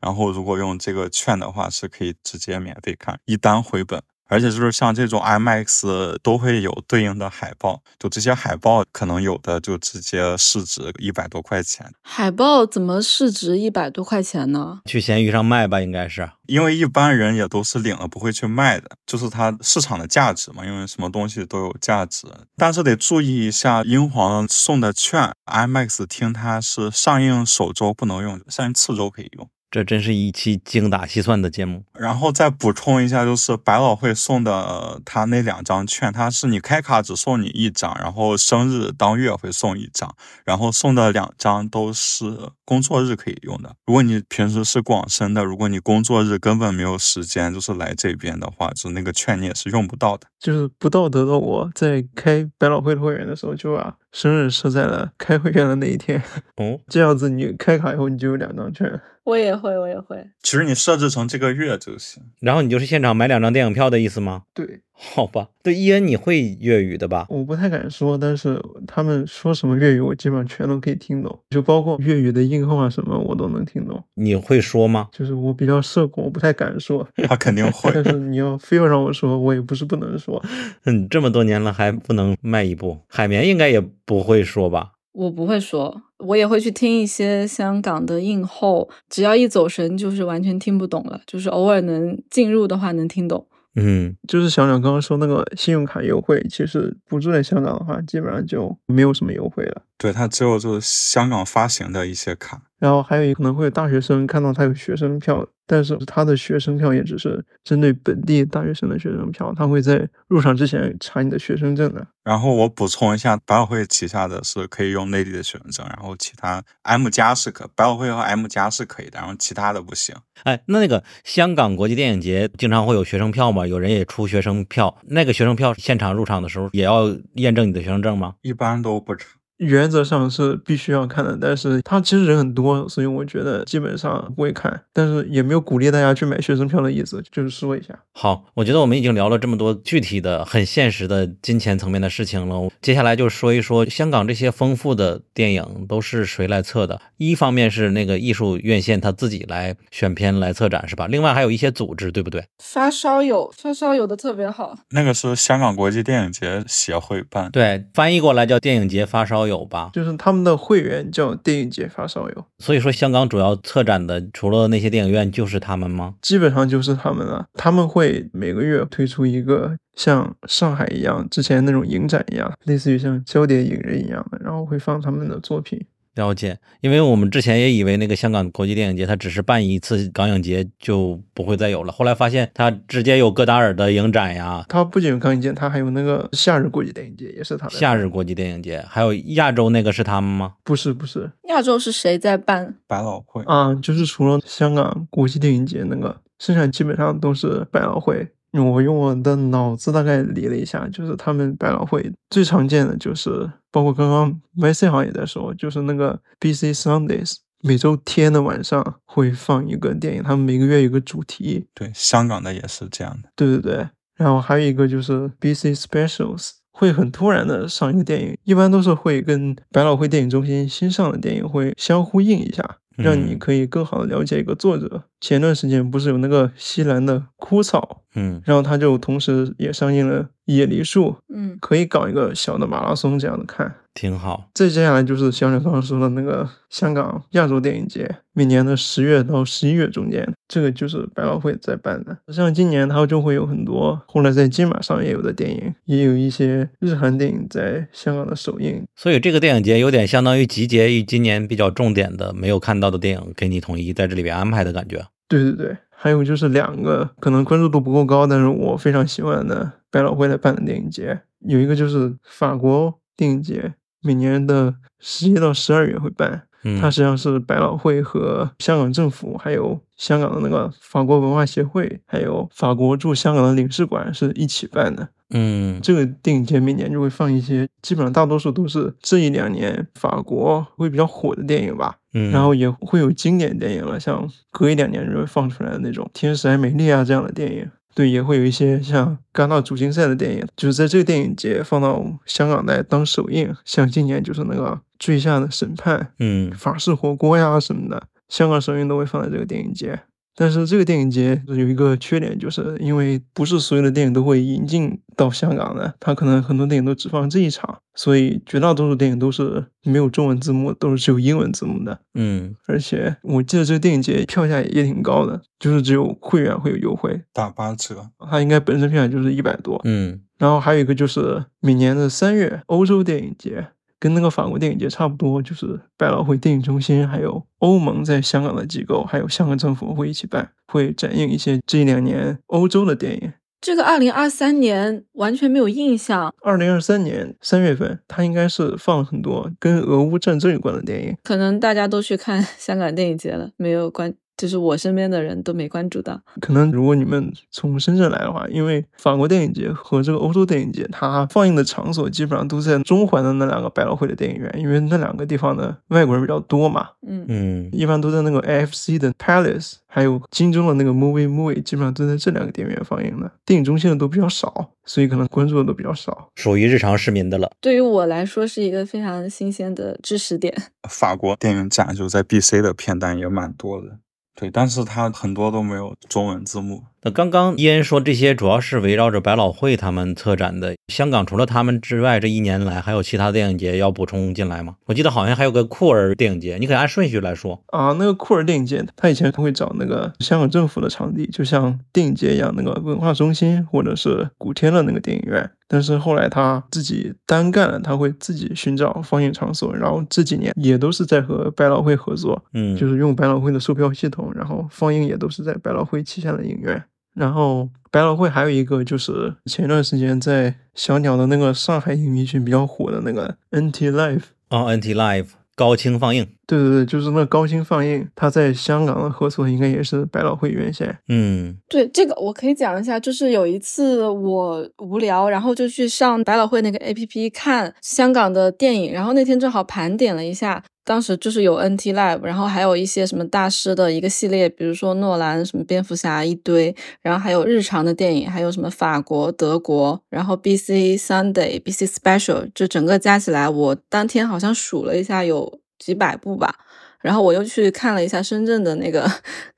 然后如果用这个券的话，是可以直接免费看，一单回本。而且就是像这种 IMAX 都会有对应的海报，就这些海报可能有的就直接市值一百多块钱。海报怎么市值一百多块钱呢？去闲鱼上卖吧，应该是。因为一般人也都是领了不会去卖的，就是它市场的价值嘛。因为什么东西都有价值，但是得注意一下英皇送的券，IMAX 听它是上映首周不能用，上映次周可以用。这真是一期精打细算的节目。然后再补充一下，就是百老汇送的他那两张券，他是你开卡只送你一张，然后生日当月会送一张，然后送的两张都是工作日可以用的。如果你平时是广深的，如果你工作日根本没有时间，就是来这边的话，就那个券你也是用不到的。就是不道德的我在开百老汇的会员的时候，就把生日设在了开会员的那一天。哦，这样子你开卡以后，你就有两张券。我也会，我也会。其实你设置成这个月就行，然后你就是现场买两张电影票的意思吗？对，好吧。对，伊恩你会粤语的吧？我不太敢说，但是他们说什么粤语，我基本上全都可以听懂，就包括粤语的音号啊什么，我都能听懂。你会说吗？就是我比较社恐，我不太敢说。他肯定会，但是你要非要让我说，我也不是不能说。嗯，这么多年了还不能迈一步。海绵应该也不会说吧？我不会说，我也会去听一些香港的硬后，只要一走神，就是完全听不懂了。就是偶尔能进入的话，能听懂。嗯，就是小鸟刚刚说那个信用卡优惠，其实不住在香港的话，基本上就没有什么优惠了。对，它只有就是香港发行的一些卡。然后还有一可能会有大学生看到他有学生票，但是他的学生票也只是针对本地大学生的学生票，他会在入场之前查你的学生证的。然后我补充一下，百老汇旗下的是可以用内地的学生证，然后其他 M 加是可，百老汇和 M 加是可以的，然后其他的不行。哎，那那个香港国际电影节经常会有学生票吗？有人也出学生票，那个学生票现场入场的时候也要验证你的学生证吗？一般都不查。原则上是必须要看的，但是他其实人很多，所以我觉得基本上不会看，但是也没有鼓励大家去买学生票的意思，就是说一下。好，我觉得我们已经聊了这么多具体的、很现实的金钱层面的事情了，接下来就说一说香港这些丰富的电影都是谁来测的？一方面是那个艺术院线他自己来选片来策展是吧？另外还有一些组织，对不对？发烧友，发烧友的特别好，那个是香港国际电影节协会办，对，翻译过来叫电影节发烧。有吧，就是他们的会员叫电影节发烧友，所以说香港主要策展的除了那些电影院就是他们吗？基本上就是他们了。他们会每个月推出一个像上海一样之前那种影展一样，类似于像焦点影人一样的，然后会放他们的作品。了解，因为我们之前也以为那个香港国际电影节它只是办一次港影节就不会再有了，后来发现它直接有戈达尔的影展呀。它不仅有港影节，它还有那个夏日国际电影节，也是它的。夏日国际电影节还有亚洲那个是他们吗？不是，不是。亚洲是谁在办？百老汇啊，就是除了香港国际电影节那个，剩下基本上都是百老汇。我用我的脑子大概理了一下，就是他们百老汇最常见的就是，包括刚刚 YC 好像也在说，就是那个 BC Sundays，每周天的晚上会放一个电影，他们每个月有个主题。对，香港的也是这样的。对对对，然后还有一个就是 BC Specials，会很突然的上一个电影，一般都是会跟百老汇电影中心新上的电影会相呼应一下。让你可以更好的了解一个作者。前段时间不是有那个西兰的枯草嗯然后它就同时也上映了《野梨树》，嗯，可以搞一个小的马拉松这样的看。挺好。再接下来就是小鸟刚刚说的那个香港亚洲电影节，每年的十月到十一月中间，这个就是百老汇在办的。像今年它就会有很多后来在金马上也有的电影，也有一些日韩电影在香港的首映。所以这个电影节有点相当于集结于今年比较重点的没有看到的电影，给你统一在这里边安排的感觉。对对对，还有就是两个可能关注度不够高，但是我非常喜欢的百老汇来办的电影节，有一个就是法国电影节，每年的十一到十二月会办。嗯，它实际上是百老汇和香港政府，还有香港的那个法国文化协会，还有法国驻香港的领事馆是一起办的。嗯这个电影节每年就会放一些，基本上大多数都是这一两年法国会比较火的电影吧。嗯，然后也会有经典电影了，像隔一两年就会放出来的那种《天使爱美丽》啊这样的电影。对，也会有一些像戛纳主竞赛的电影，就是在这个电影节放到香港来当首映。像今年就是那个《坠下的审判》、嗯法式火锅呀什么的，香港首映都会放在这个电影节。但是这个电影节有一个缺点，就是因为不是所有的电影都会引进到香港的，它可能很多电影都只放这一场，所以绝大多数电影都是没有中文字幕，都是只有英文字幕的。嗯而且我记得这个电影节票价也挺高的，就是只有会员会有优惠，打八折。它应该本身票价就是一百多。嗯然后还有一个就是每年的三月欧洲电影节，跟那个法国电影节差不多，就是百老汇电影中心还有欧盟在香港的机构，还有香港政府会一起办，会展映一些这两年欧洲的电影。这个二零二三年完全没有印象，二零二三年三月份，它应该是放了很多跟俄乌战争有关的电影。可能大家都去看 香港电影节了，没有关，就是我身边的人都没关注到。可能如果你们从深圳来的话，因为法国电影节和这个欧洲电影节，它放映的场所基本上都在中环的那两个百老汇的电影院，因为那两个地方的外国人比较多嘛，嗯，嗯一般都在那个 AFC 的 Palace，还有金钟的那个 Movie Movie，基本上都在这两个电影院放映的。电影中心的都比较少，所以可能关注的都比较少。属于日常市民的了。对于我来说是一个非常新鲜的知识点。法国电影展就在 BC 的片单也蛮多的，对，但是它很多都没有中文字幕。那刚刚伊恩说这些主要是围绕着百老汇他们策展的。香港除了他们之外，这一年来还有其他电影节要补充进来吗？我记得好像还有个酷儿电影节，你可以按顺序来说。啊，那个酷儿电影节，他以前会找那个香港政府的场地，就像电影节一样，那个文化中心或者是古天乐那个电影院。但是后来他自己单干了，他会自己寻找放映场所，然后这几年也都是在和百老汇合作，嗯，就是用百老汇的售票系统，然后放映也都是在百老汇旗下的影院。然后百老汇还有一个就是前段时间在小鸟的那个上海影迷群比较火的那个 NT Live。哦，NT Live 高清放映。对对对，就是那高清放映，他在香港的合作应该也是百老汇院线。嗯对这个我可以讲一下，就是有一次我无聊，然后就去上百老汇那个 APP 看香港的电影，然后那天正好盘点了一下，当时就是有 NT Live，然后还有一些什么大师的一个系列，比如说诺兰什么蝙蝠侠一堆，然后还有日常的电影，还有什么法国、德国，然后 BC Sunday、BC Special，就整个加起来，我当天好像数了一下有几百部吧。然后我又去看了一下深圳的那个，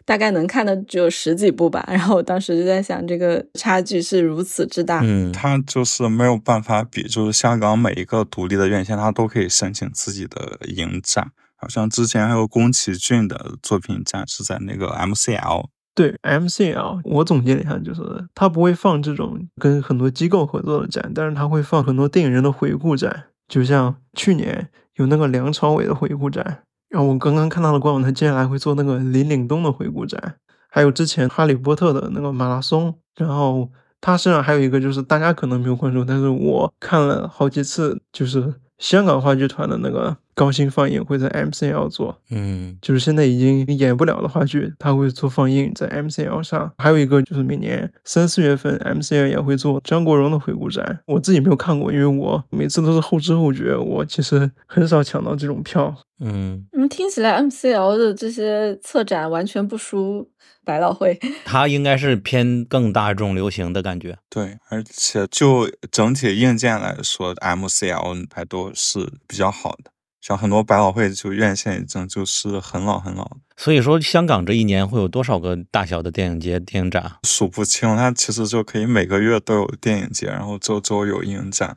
大概能看的只有十几部吧。然后我当时就在想，这个差距是如此之大。嗯，它就是没有办法比，就是香港每一个独立的院线，它都可以申请自己的影展。好像之前还有宫崎骏的作品展是在那个 MCL，对 MCL，我总结了一下，就是它不会放这种跟很多机构合作的展，但是它会放很多电影人的回顾展，就像去年有那个梁朝伟的回顾展，然后我刚刚看到的官网，他接下来会做那个林岭东的回顾展，还有之前哈利波特的那个马拉松，然后他身上还有一个就是大家可能没有关注，但是我看了好几次，就是香港话剧团的那个高清放映会在 MCL 做，嗯就是现在已经演不了的话剧，他会做放映在 MCL 上。还有一个就是每年三四月份 MCL 也会做张国荣的回顾展，我自己没有看过，因为我每次都是后知后觉，我其实很少抢到这种票。嗯，嗯，听起来 MCL 的这些策展完全不输百老汇。它应该是偏更大众流行的感觉。对，而且就整体硬件来说，MCL 还都是比较好的。像很多百老汇就院线已经就是很老很老了，所以说，香港这一年会有多少个大小的电影节、电影展？数不清。它其实就可以每个月都有电影节，然后周周有影展。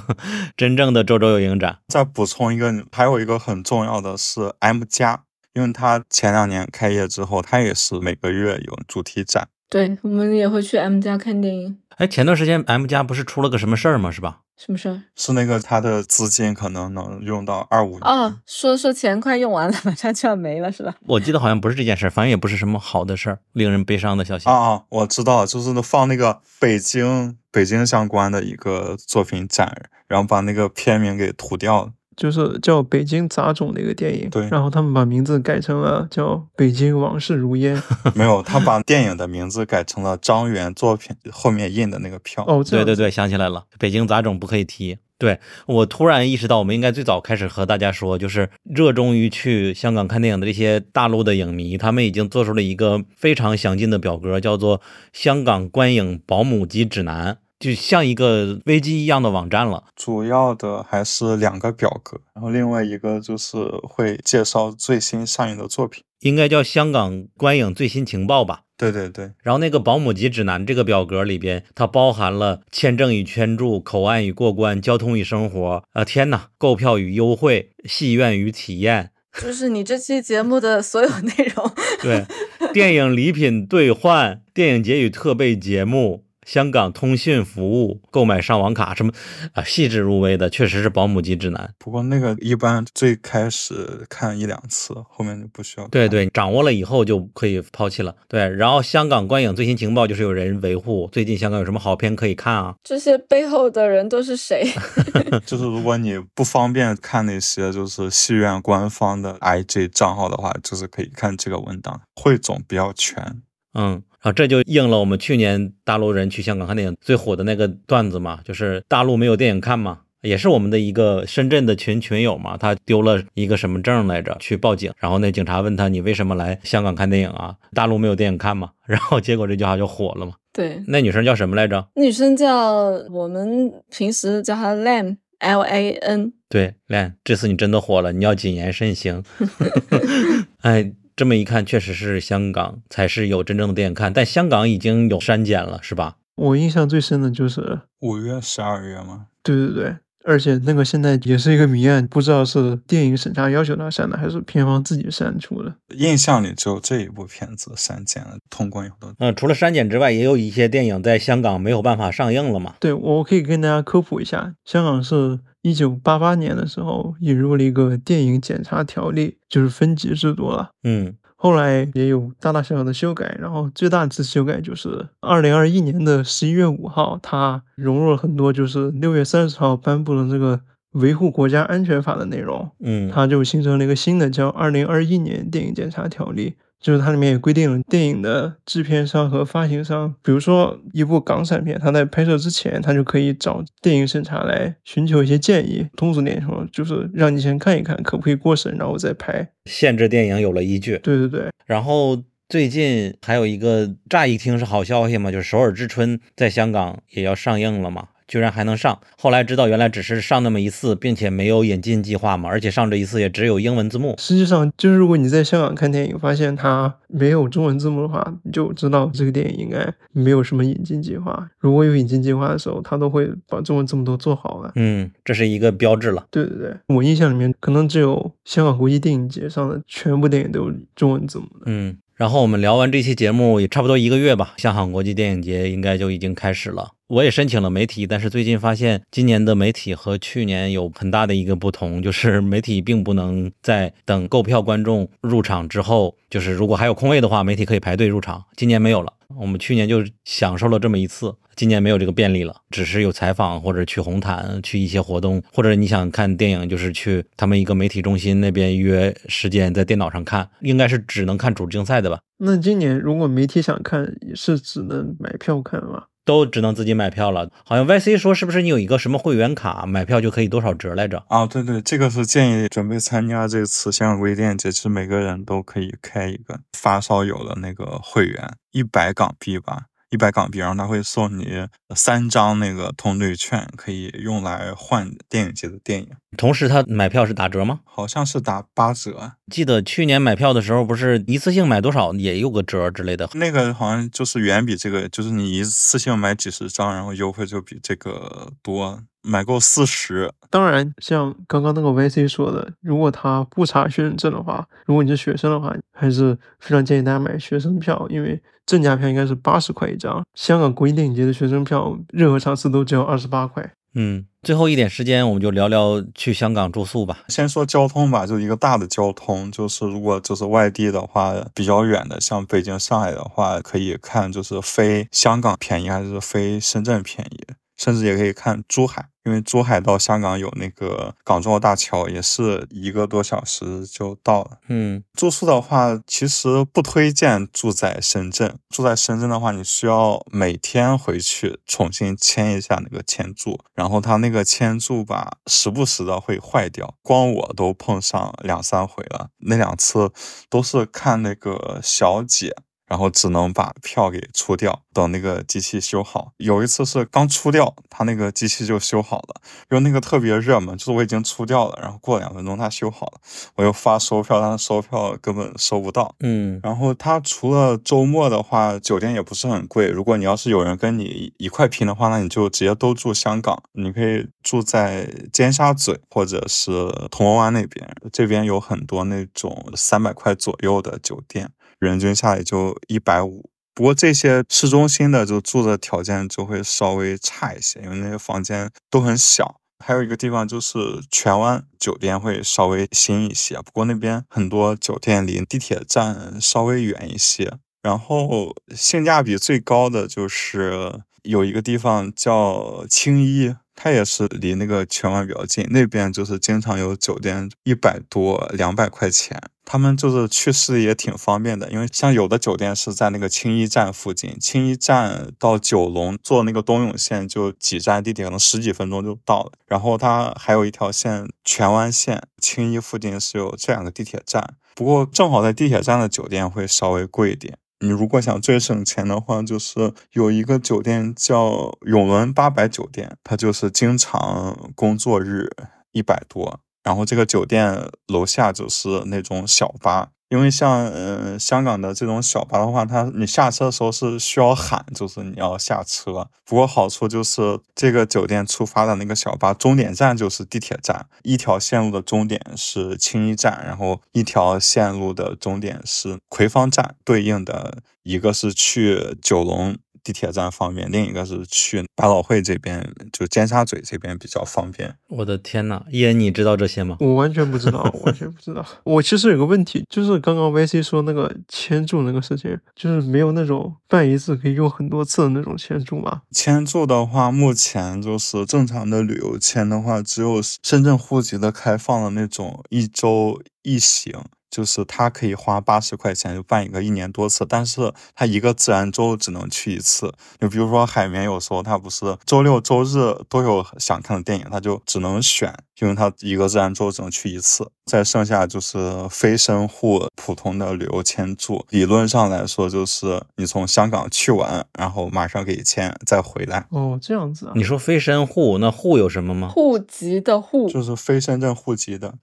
真正的周周有影展。再补充一个，还有一个很重要的是 M 加，因为它前两年开业之后，它也是每个月有主题展。对，我们也会去 M 家看电影。哎，前段时间 M 家不是出了个什么事儿吗？是吧？什么事儿？是那个他的资金可能能用到二五年。哦，说说钱快用完了，马上就要没了，是吧？我记得好像不是这件事儿，反正也不是什么好的事儿，令人悲伤的消息。啊啊，我知道，就是放那个北京北京相关的一个作品展，然后把那个片名给涂掉了。就是叫《北京杂种》的一个电影，对然后他们把名字改成了叫《北京往事如烟》。没有，他把电影的名字改成了张元作品后面印的那个票。哦，对对对，想起来了，北京杂种不可以提。对我突然意识到，我们应该最早开始和大家说，就是热衷于去香港看电影的这些大陆的影迷，他们已经做出了一个非常详尽的表格，叫做《香港观影保姆级指南》，就像一个危机一样的网站了。主要的还是两个表格，然后另外一个就是会介绍最新上映的作品。应该叫香港观影最新情报吧。对对对，然后那个保姆级指南这个表格里边，它包含了签证与圈注、口岸与过关、交通与生活，啊天呐，购票与优惠、戏院与体验，就是你这期节目的所有内容。对，电影礼品兑换、电影节与特备节目、香港通讯服务、购买上网卡什么啊，细致入微的，确实是保姆级指南。不过那个一般最开始看一两次，后面就不需要。对对，掌握了以后就可以抛弃了。对，然后香港观影最新情报就是有人维护，最近香港有什么好片可以看啊？这些背后的人都是谁？就是如果你不方便看那些就是戏院官方的 IG 账号的话，就是可以看这个文档，汇总比较全。嗯，然后这就应了我们去年大陆人去香港看电影最火的那个段子嘛，就是大陆没有电影看嘛，也是我们的一个深圳的群群友嘛，他丢了一个什么证来着，去报警，然后那警察问他你为什么来香港看电影啊？大陆没有电影看嘛？然后结果这句话就火了嘛。对，那女生叫什么来着？女生叫我们平时叫她 Lan L A N。对，，Lan，，这次你真的火了，你要谨言慎行。哎，这么一看，确实是香港才是有真正的电影看，但香港已经有删减了，是吧？我印象最深的就是，五月、十二月吗？对对对，而且那个现在也是一个谜案，不知道是电影审查要求他删的，还是片方自己删除的。印象里只有这一部片子删减了，通关以后的。嗯，除了删减之外，也有一些电影在香港没有办法上映了嘛。对，我可以跟大家科普一下，香港是一九八八年的时候引入了一个电影检查条例，就是分级制度了。嗯后来也有大大小小的修改，然后最大的次修改就是二零二一年的十一月五号，它融入了很多就是六月三十号颁布的这个维护国家安全法的内容，嗯，它就形成了一个新的叫《二零二一年电影检查条例》，就是它里面也规定了电影的制片商和发行商，比如说一部港产片，它在拍摄之前，它就可以找电影审查来寻求一些建议。通俗点说，就是让你先看一看可不可以过审，然后再拍。限制电影有了依据。对对对，然后最近还有一个乍一听是好消息嘛，就是《首尔之春》在香港也要上映了嘛，居然还能上。后来知道原来只是上那么一次，并且没有引进计划嘛，而且上这一次也只有英文字幕。实际上就是如果你在香港看电影，发现它没有中文字幕的话，你就知道这个电影应该没有什么引进计划。如果有引进计划的时候，他都会把中文字幕都做好了。嗯，这是一个标志了。对对对，我印象里面可能只有香港国际电影节上的全部电影都有中文字幕的。嗯，然后我们聊完这期节目也差不多一个月吧，香港国际电影节应该就已经开始了。我也申请了媒体，但是最近发现今年的媒体和去年有很大的一个不同，就是 媒体并不能在等购票观众入场之后，就是如果还有空位的话，媒体可以排队入场。今年没有了，我们去年就享受了这么一次，今年没有这个便利了，只是有采访或者去红毯、去一些活动，或者你想看电影，就是去他们一个媒体中心那边约时间，在电脑上看，应该是只能看主竞赛的吧。那今年如果媒体想看，是只能买票看吗？都只能自己买票了。好像 YC 说是不是你有一个什么会员卡，买票就可以多少折来着？啊，对对，这个是建议准备参加这次香港国际电影节，其实每个人都可以开一个发烧友的那个会员，一百港币吧，一百港币，然后他会送你三张那个通兑券，可以用来换电影节的电影。同时，他买票是打折吗？好像是打八折。记得去年买票的时候，不是一次性买多少也有个折之类的。那个好像就是远比这个，就是你一次性买几十张，然后优惠就比这个多。买够四十。当然，像刚刚那个 YC 说的，如果他不查学生证的话，如果你是学生的话，还是非常建议大家买学生票，因为正价票应该是八十块一张。香港国际电影节的学生票，任何场次都只要二十八块。嗯，最后一点时间，我们就聊聊去香港住宿吧。先说交通吧，就一个大的交通，就是如果就是外地的话，比较远的，像北京、上海的话，可以看就是飞香港便宜还是飞深圳便宜。甚至也可以看珠海，因为珠海到香港有那个港珠澳大桥，也是一个多小时就到了。嗯，住宿的话，其实不推荐住在深圳。住在深圳的话，你需要每天回去重新签一下那个签注，然后他那个签注吧，时不时的会坏掉，光我都碰上两三回了，那两次都是看那个小姐。然后只能把票给出掉，等那个机器修好。有一次是刚出掉，他那个机器就修好了，因为那个特别热门，就是我已经出掉了，然后过两分钟他修好了，我又发收票，但是收票根本收不到。嗯，然后他除了周末的话，酒店也不是很贵。如果你要是有人跟你一块拼的话，那你就直接都住香港，你可以住在尖沙咀或者是铜锣湾那边，这边有很多那种三百块左右的酒店。人均下来就一百五，不过这些市中心的就住的条件就会稍微差一些，因为那些房间都很小。还有一个地方就是荃湾酒店会稍微新一些，不过那边很多酒店离地铁站稍微远一些。然后性价比最高的就是有一个地方叫青衣。它也是离那个荃湾比较近，那边就是经常有酒店一百多、两百块钱。他们就是去市里也挺方便的，因为像有的酒店是在那个青衣站附近，青衣站到九龙坐那个东涌线就几站地铁，可能十几分钟就到了。然后它还有一条线荃湾线，青衣附近是有这两个地铁站，不过正好在地铁站的酒店会稍微贵一点。你如果想最省钱的话，就是有一个酒店叫永伦八百酒店，它就是经常工作日一百多，然后这个酒店楼下就是那种小巴。因为像嗯香港的这种小巴的话，它你下车的时候是需要喊，就是你要下车。不过好处就是这个酒店出发的那个小巴终点站就是地铁站，一条线路的终点是青衣站，然后一条线路的终点是葵芳站，对应的一个是去九龙。地铁站方便，另一个是去百老汇这边，就尖沙咀这边比较方便。我的天呐，伊恩，你知道这些吗？我完全不知道，完全不知道。我其实有个问题，就是刚刚 VC 说那个签注那个事情，就是没有那种办一次可以用很多次的那种签注吗？签注的话，目前就是正常的旅游签的话，只有深圳户籍的开放的那种一周一行。就是他可以花八十块钱就办一个一年多次，但是他一个自然周只能去一次。就比如说海绵，有时候他不是周六周日都有想看的电影，他就只能选，因为他一个自然周只能去一次。再剩下就是非深户普通的旅游签注，理论上来说就是你从香港去完，然后马上给签再回来。哦，这样子啊？你说非深户，那户有什么吗？户籍的户，就是非深圳户籍的。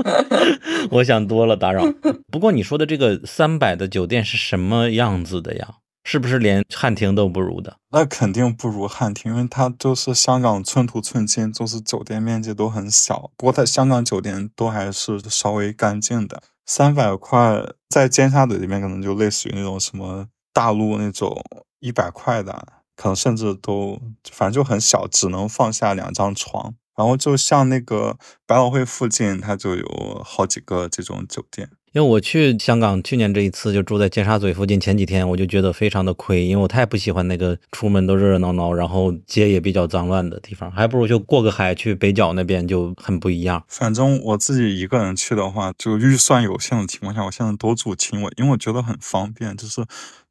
我想多。多了打扰。不过你说的这个三百的酒店是什么样子的呀？是不是连汉庭都不如的？那肯定不如汉庭，因为它就是香港寸土寸金，就是酒店面积都很小。不过它香港酒店都还是稍微干净的。三百块在尖沙咀这边可能就类似于那种什么大陆那种一百块的，可能甚至都反正就很小，只能放下两张床。然后就像那个百老汇附近，它就有好几个这种酒店。因为我去香港去年这一次就住在尖沙咀附近，前几天我就觉得非常的亏，因为我太不喜欢那个出门都热热闹闹，然后街也比较脏乱的地方，还不如就过个海去北角那边就很不一样。反正我自己一个人去的话，就预算有限的情况下，我现在都住轻轨，因为我觉得很方便，就是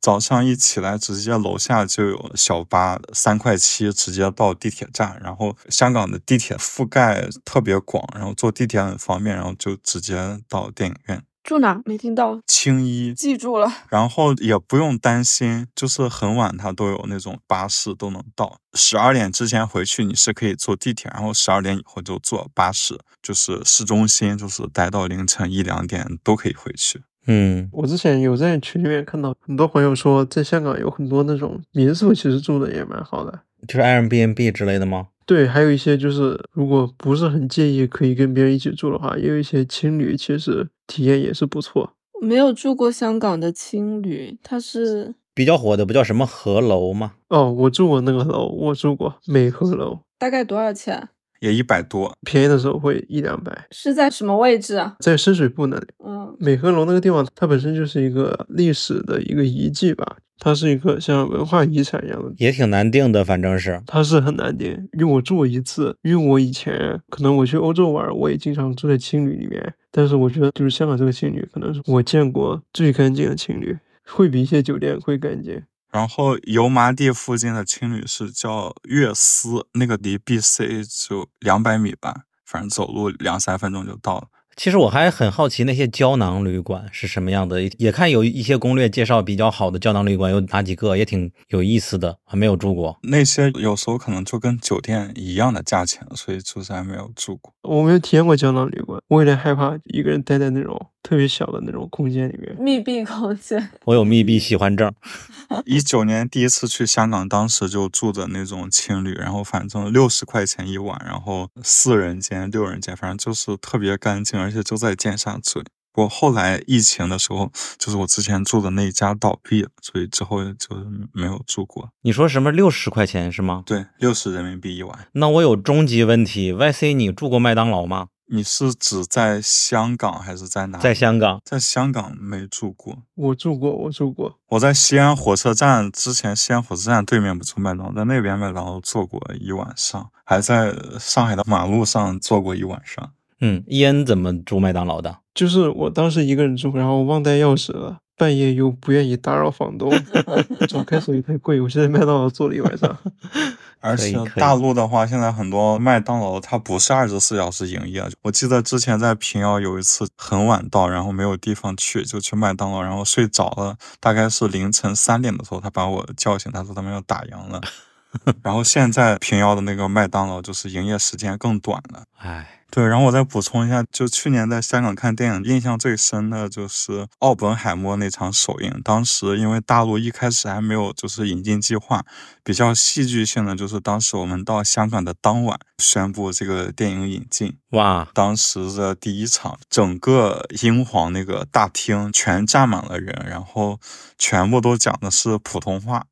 早上一起来直接楼下就有小巴，三块七直接到地铁站，然后香港的地铁覆盖特别广，然后坐地铁很方便，然后就直接到电影院。住哪？没听到，青衣，记住了。然后也不用担心，就是很晚它都有那种巴士都能到。十二点之前回去你是可以坐地铁，然后十二点以后就坐巴士，就是市中心，就是待到凌晨一两点都可以回去。嗯，我之前有在群里面看到很多朋友说，在香港有很多那种民宿，其实住的也蛮好的。就是 Airbnb 之类的吗？对，还有一些就是如果不是很介意可以跟别人一起住的话，也有一些青旅，其实体验也是不错。没有住过香港的青旅，它是比较火的不叫什么河楼吗？哦，我住过那个楼，我住过美和楼，大概多少钱？也一百多，便宜的时候会一两百。是在什么位置啊？在深水埗那里，嗯，美和楼那个地方，它本身就是一个历史的一个遗迹吧，它是一个像文化遗产一样的，也挺难定的，反正是。它是很难定。因为我住过一次，因为我以前可能我去欧洲玩，我也经常住在青旅里面，但是我觉得就是香港这个青旅，可能是我见过最干净的青旅，会比一些酒店会干净。然后油麻地附近的青旅是叫悦思，那个离 BC 就两百米吧，反正走路两三分钟就到了。其实我还很好奇那些胶囊旅馆是什么样的，也看有一些攻略介绍比较好的胶囊旅馆有哪几个，也挺有意思的，还没有住过。那些有时候可能就跟酒店一样的价钱，所以就是还没有住过。我没有体验过胶囊旅馆，我有点害怕一个人待在那种特别小的那种空间里面。密闭空间。我有密闭喜欢症。一九年第一次去香港，当时就住的那种青旅，然后反正六十块钱一晚，然后四人间、六人间，反正就是特别干净，而且就在尖沙咀。我后来疫情的时候，就是我之前住的那一家倒闭了，所以之后就没有住过。你说什么六十块钱是吗？对，六十人民币一晚。那我有终极问题，YC，你住过麦当劳吗？你是指在香港还是在哪？在香港，在香港没住过。我住过，我住过。我在西安火车站之前，西安火车站对面不住麦当劳，在那边麦当劳坐过一晚上，还在上海的马路上坐过一晚上。嗯，伊恩怎么住麦当劳的？就是我当时一个人住，然后忘带钥匙了，半夜又不愿意打扰房东，找开锁也太贵，我现在麦当劳坐了一晚上。而且大陆的话，现在很多麦当劳它不是二十四小时营业。我记得之前在平遥有一次很晚到，然后没有地方去，就去麦当劳，然后睡着了，大概是凌晨三点的时候，他把我叫醒，他说他们要打烊了。然后现在平遥的那个麦当劳就是营业时间更短了。唉，对，然后我再补充一下，就去年在香港看电影，印象最深的就是奥本海默那场首映。当时因为大陆一开始还没有就是引进计划，比较戏剧性的就是当时我们到香港的当晚宣布这个电影引进。哇，当时的第一场，整个英皇那个大厅全站满了人，然后全部都讲的是普通话。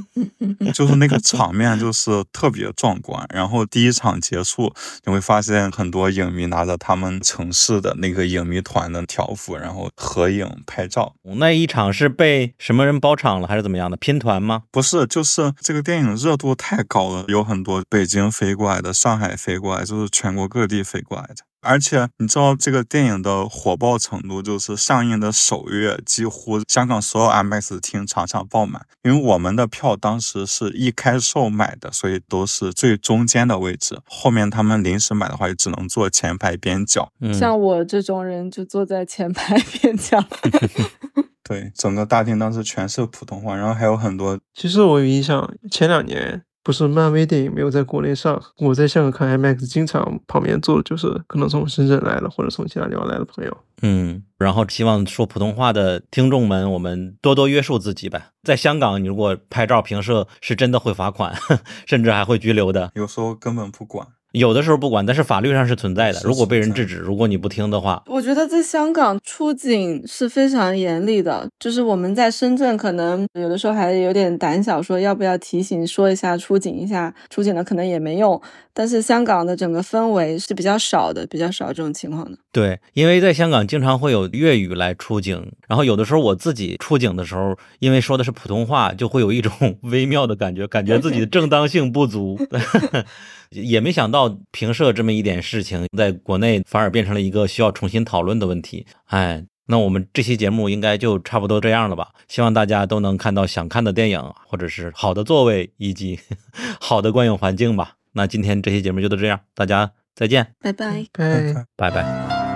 就是那个场面，就是特别壮观。然后第一场结束，你会发现很多影迷拿着他们城市的那个影迷团的条幅，然后合影拍照。那一场是被什么人包场了，还是怎么样的？拼团吗？不是，就是这个电影热度太高了，有很多北京飞过来的，上海飞过来，就是全国各地飞过来的。而且你知道这个电影的火爆程度，就是上映的首月，几乎香港所有 IMAX 厅场场爆满。因为我们的票当时是一开售买的，所以都是最中间的位置。后面他们临时买的话，就只能坐前排边角。嗯，像我这种人就坐在前排 边角。对，整个大厅当时全是普通话，然后还有很多。其实我有印象，前两年。不是漫威电影没有在国内上，我在香港看 IMAX，经常旁边坐的就是可能从深圳来的或者从其他地方来的朋友。嗯，然后希望说普通话的听众们，我们多多约束自己呗。在香港，你如果拍照评摄，是真的会罚款，甚至还会拘留的。有时候根本不管。有的时候不管，但是法律上是存在的。如果被人制止，如果你不听的话，我觉得在香港出警是非常严厉的。就是我们在深圳，可能有的时候还有点胆小，说要不要提醒说一下出警一下，出警了可能也没用。但是香港的整个氛围是比较少的，比较少这种情况的。对，因为在香港经常会有粤语来出警，然后有的时候我自己出警的时候，因为说的是普通话，就会有一种 微妙的感觉，感觉自己的正当性不足。也没想到评射这么一点事情，在国内反而变成了一个需要重新讨论的问题。哎，那我们这期节目应该就差不多这样了吧？希望大家都能看到想看的电影，或者是好的座位以及 好的观影环境吧。那今天这期节目就到这样，大家再见，拜拜，拜拜拜。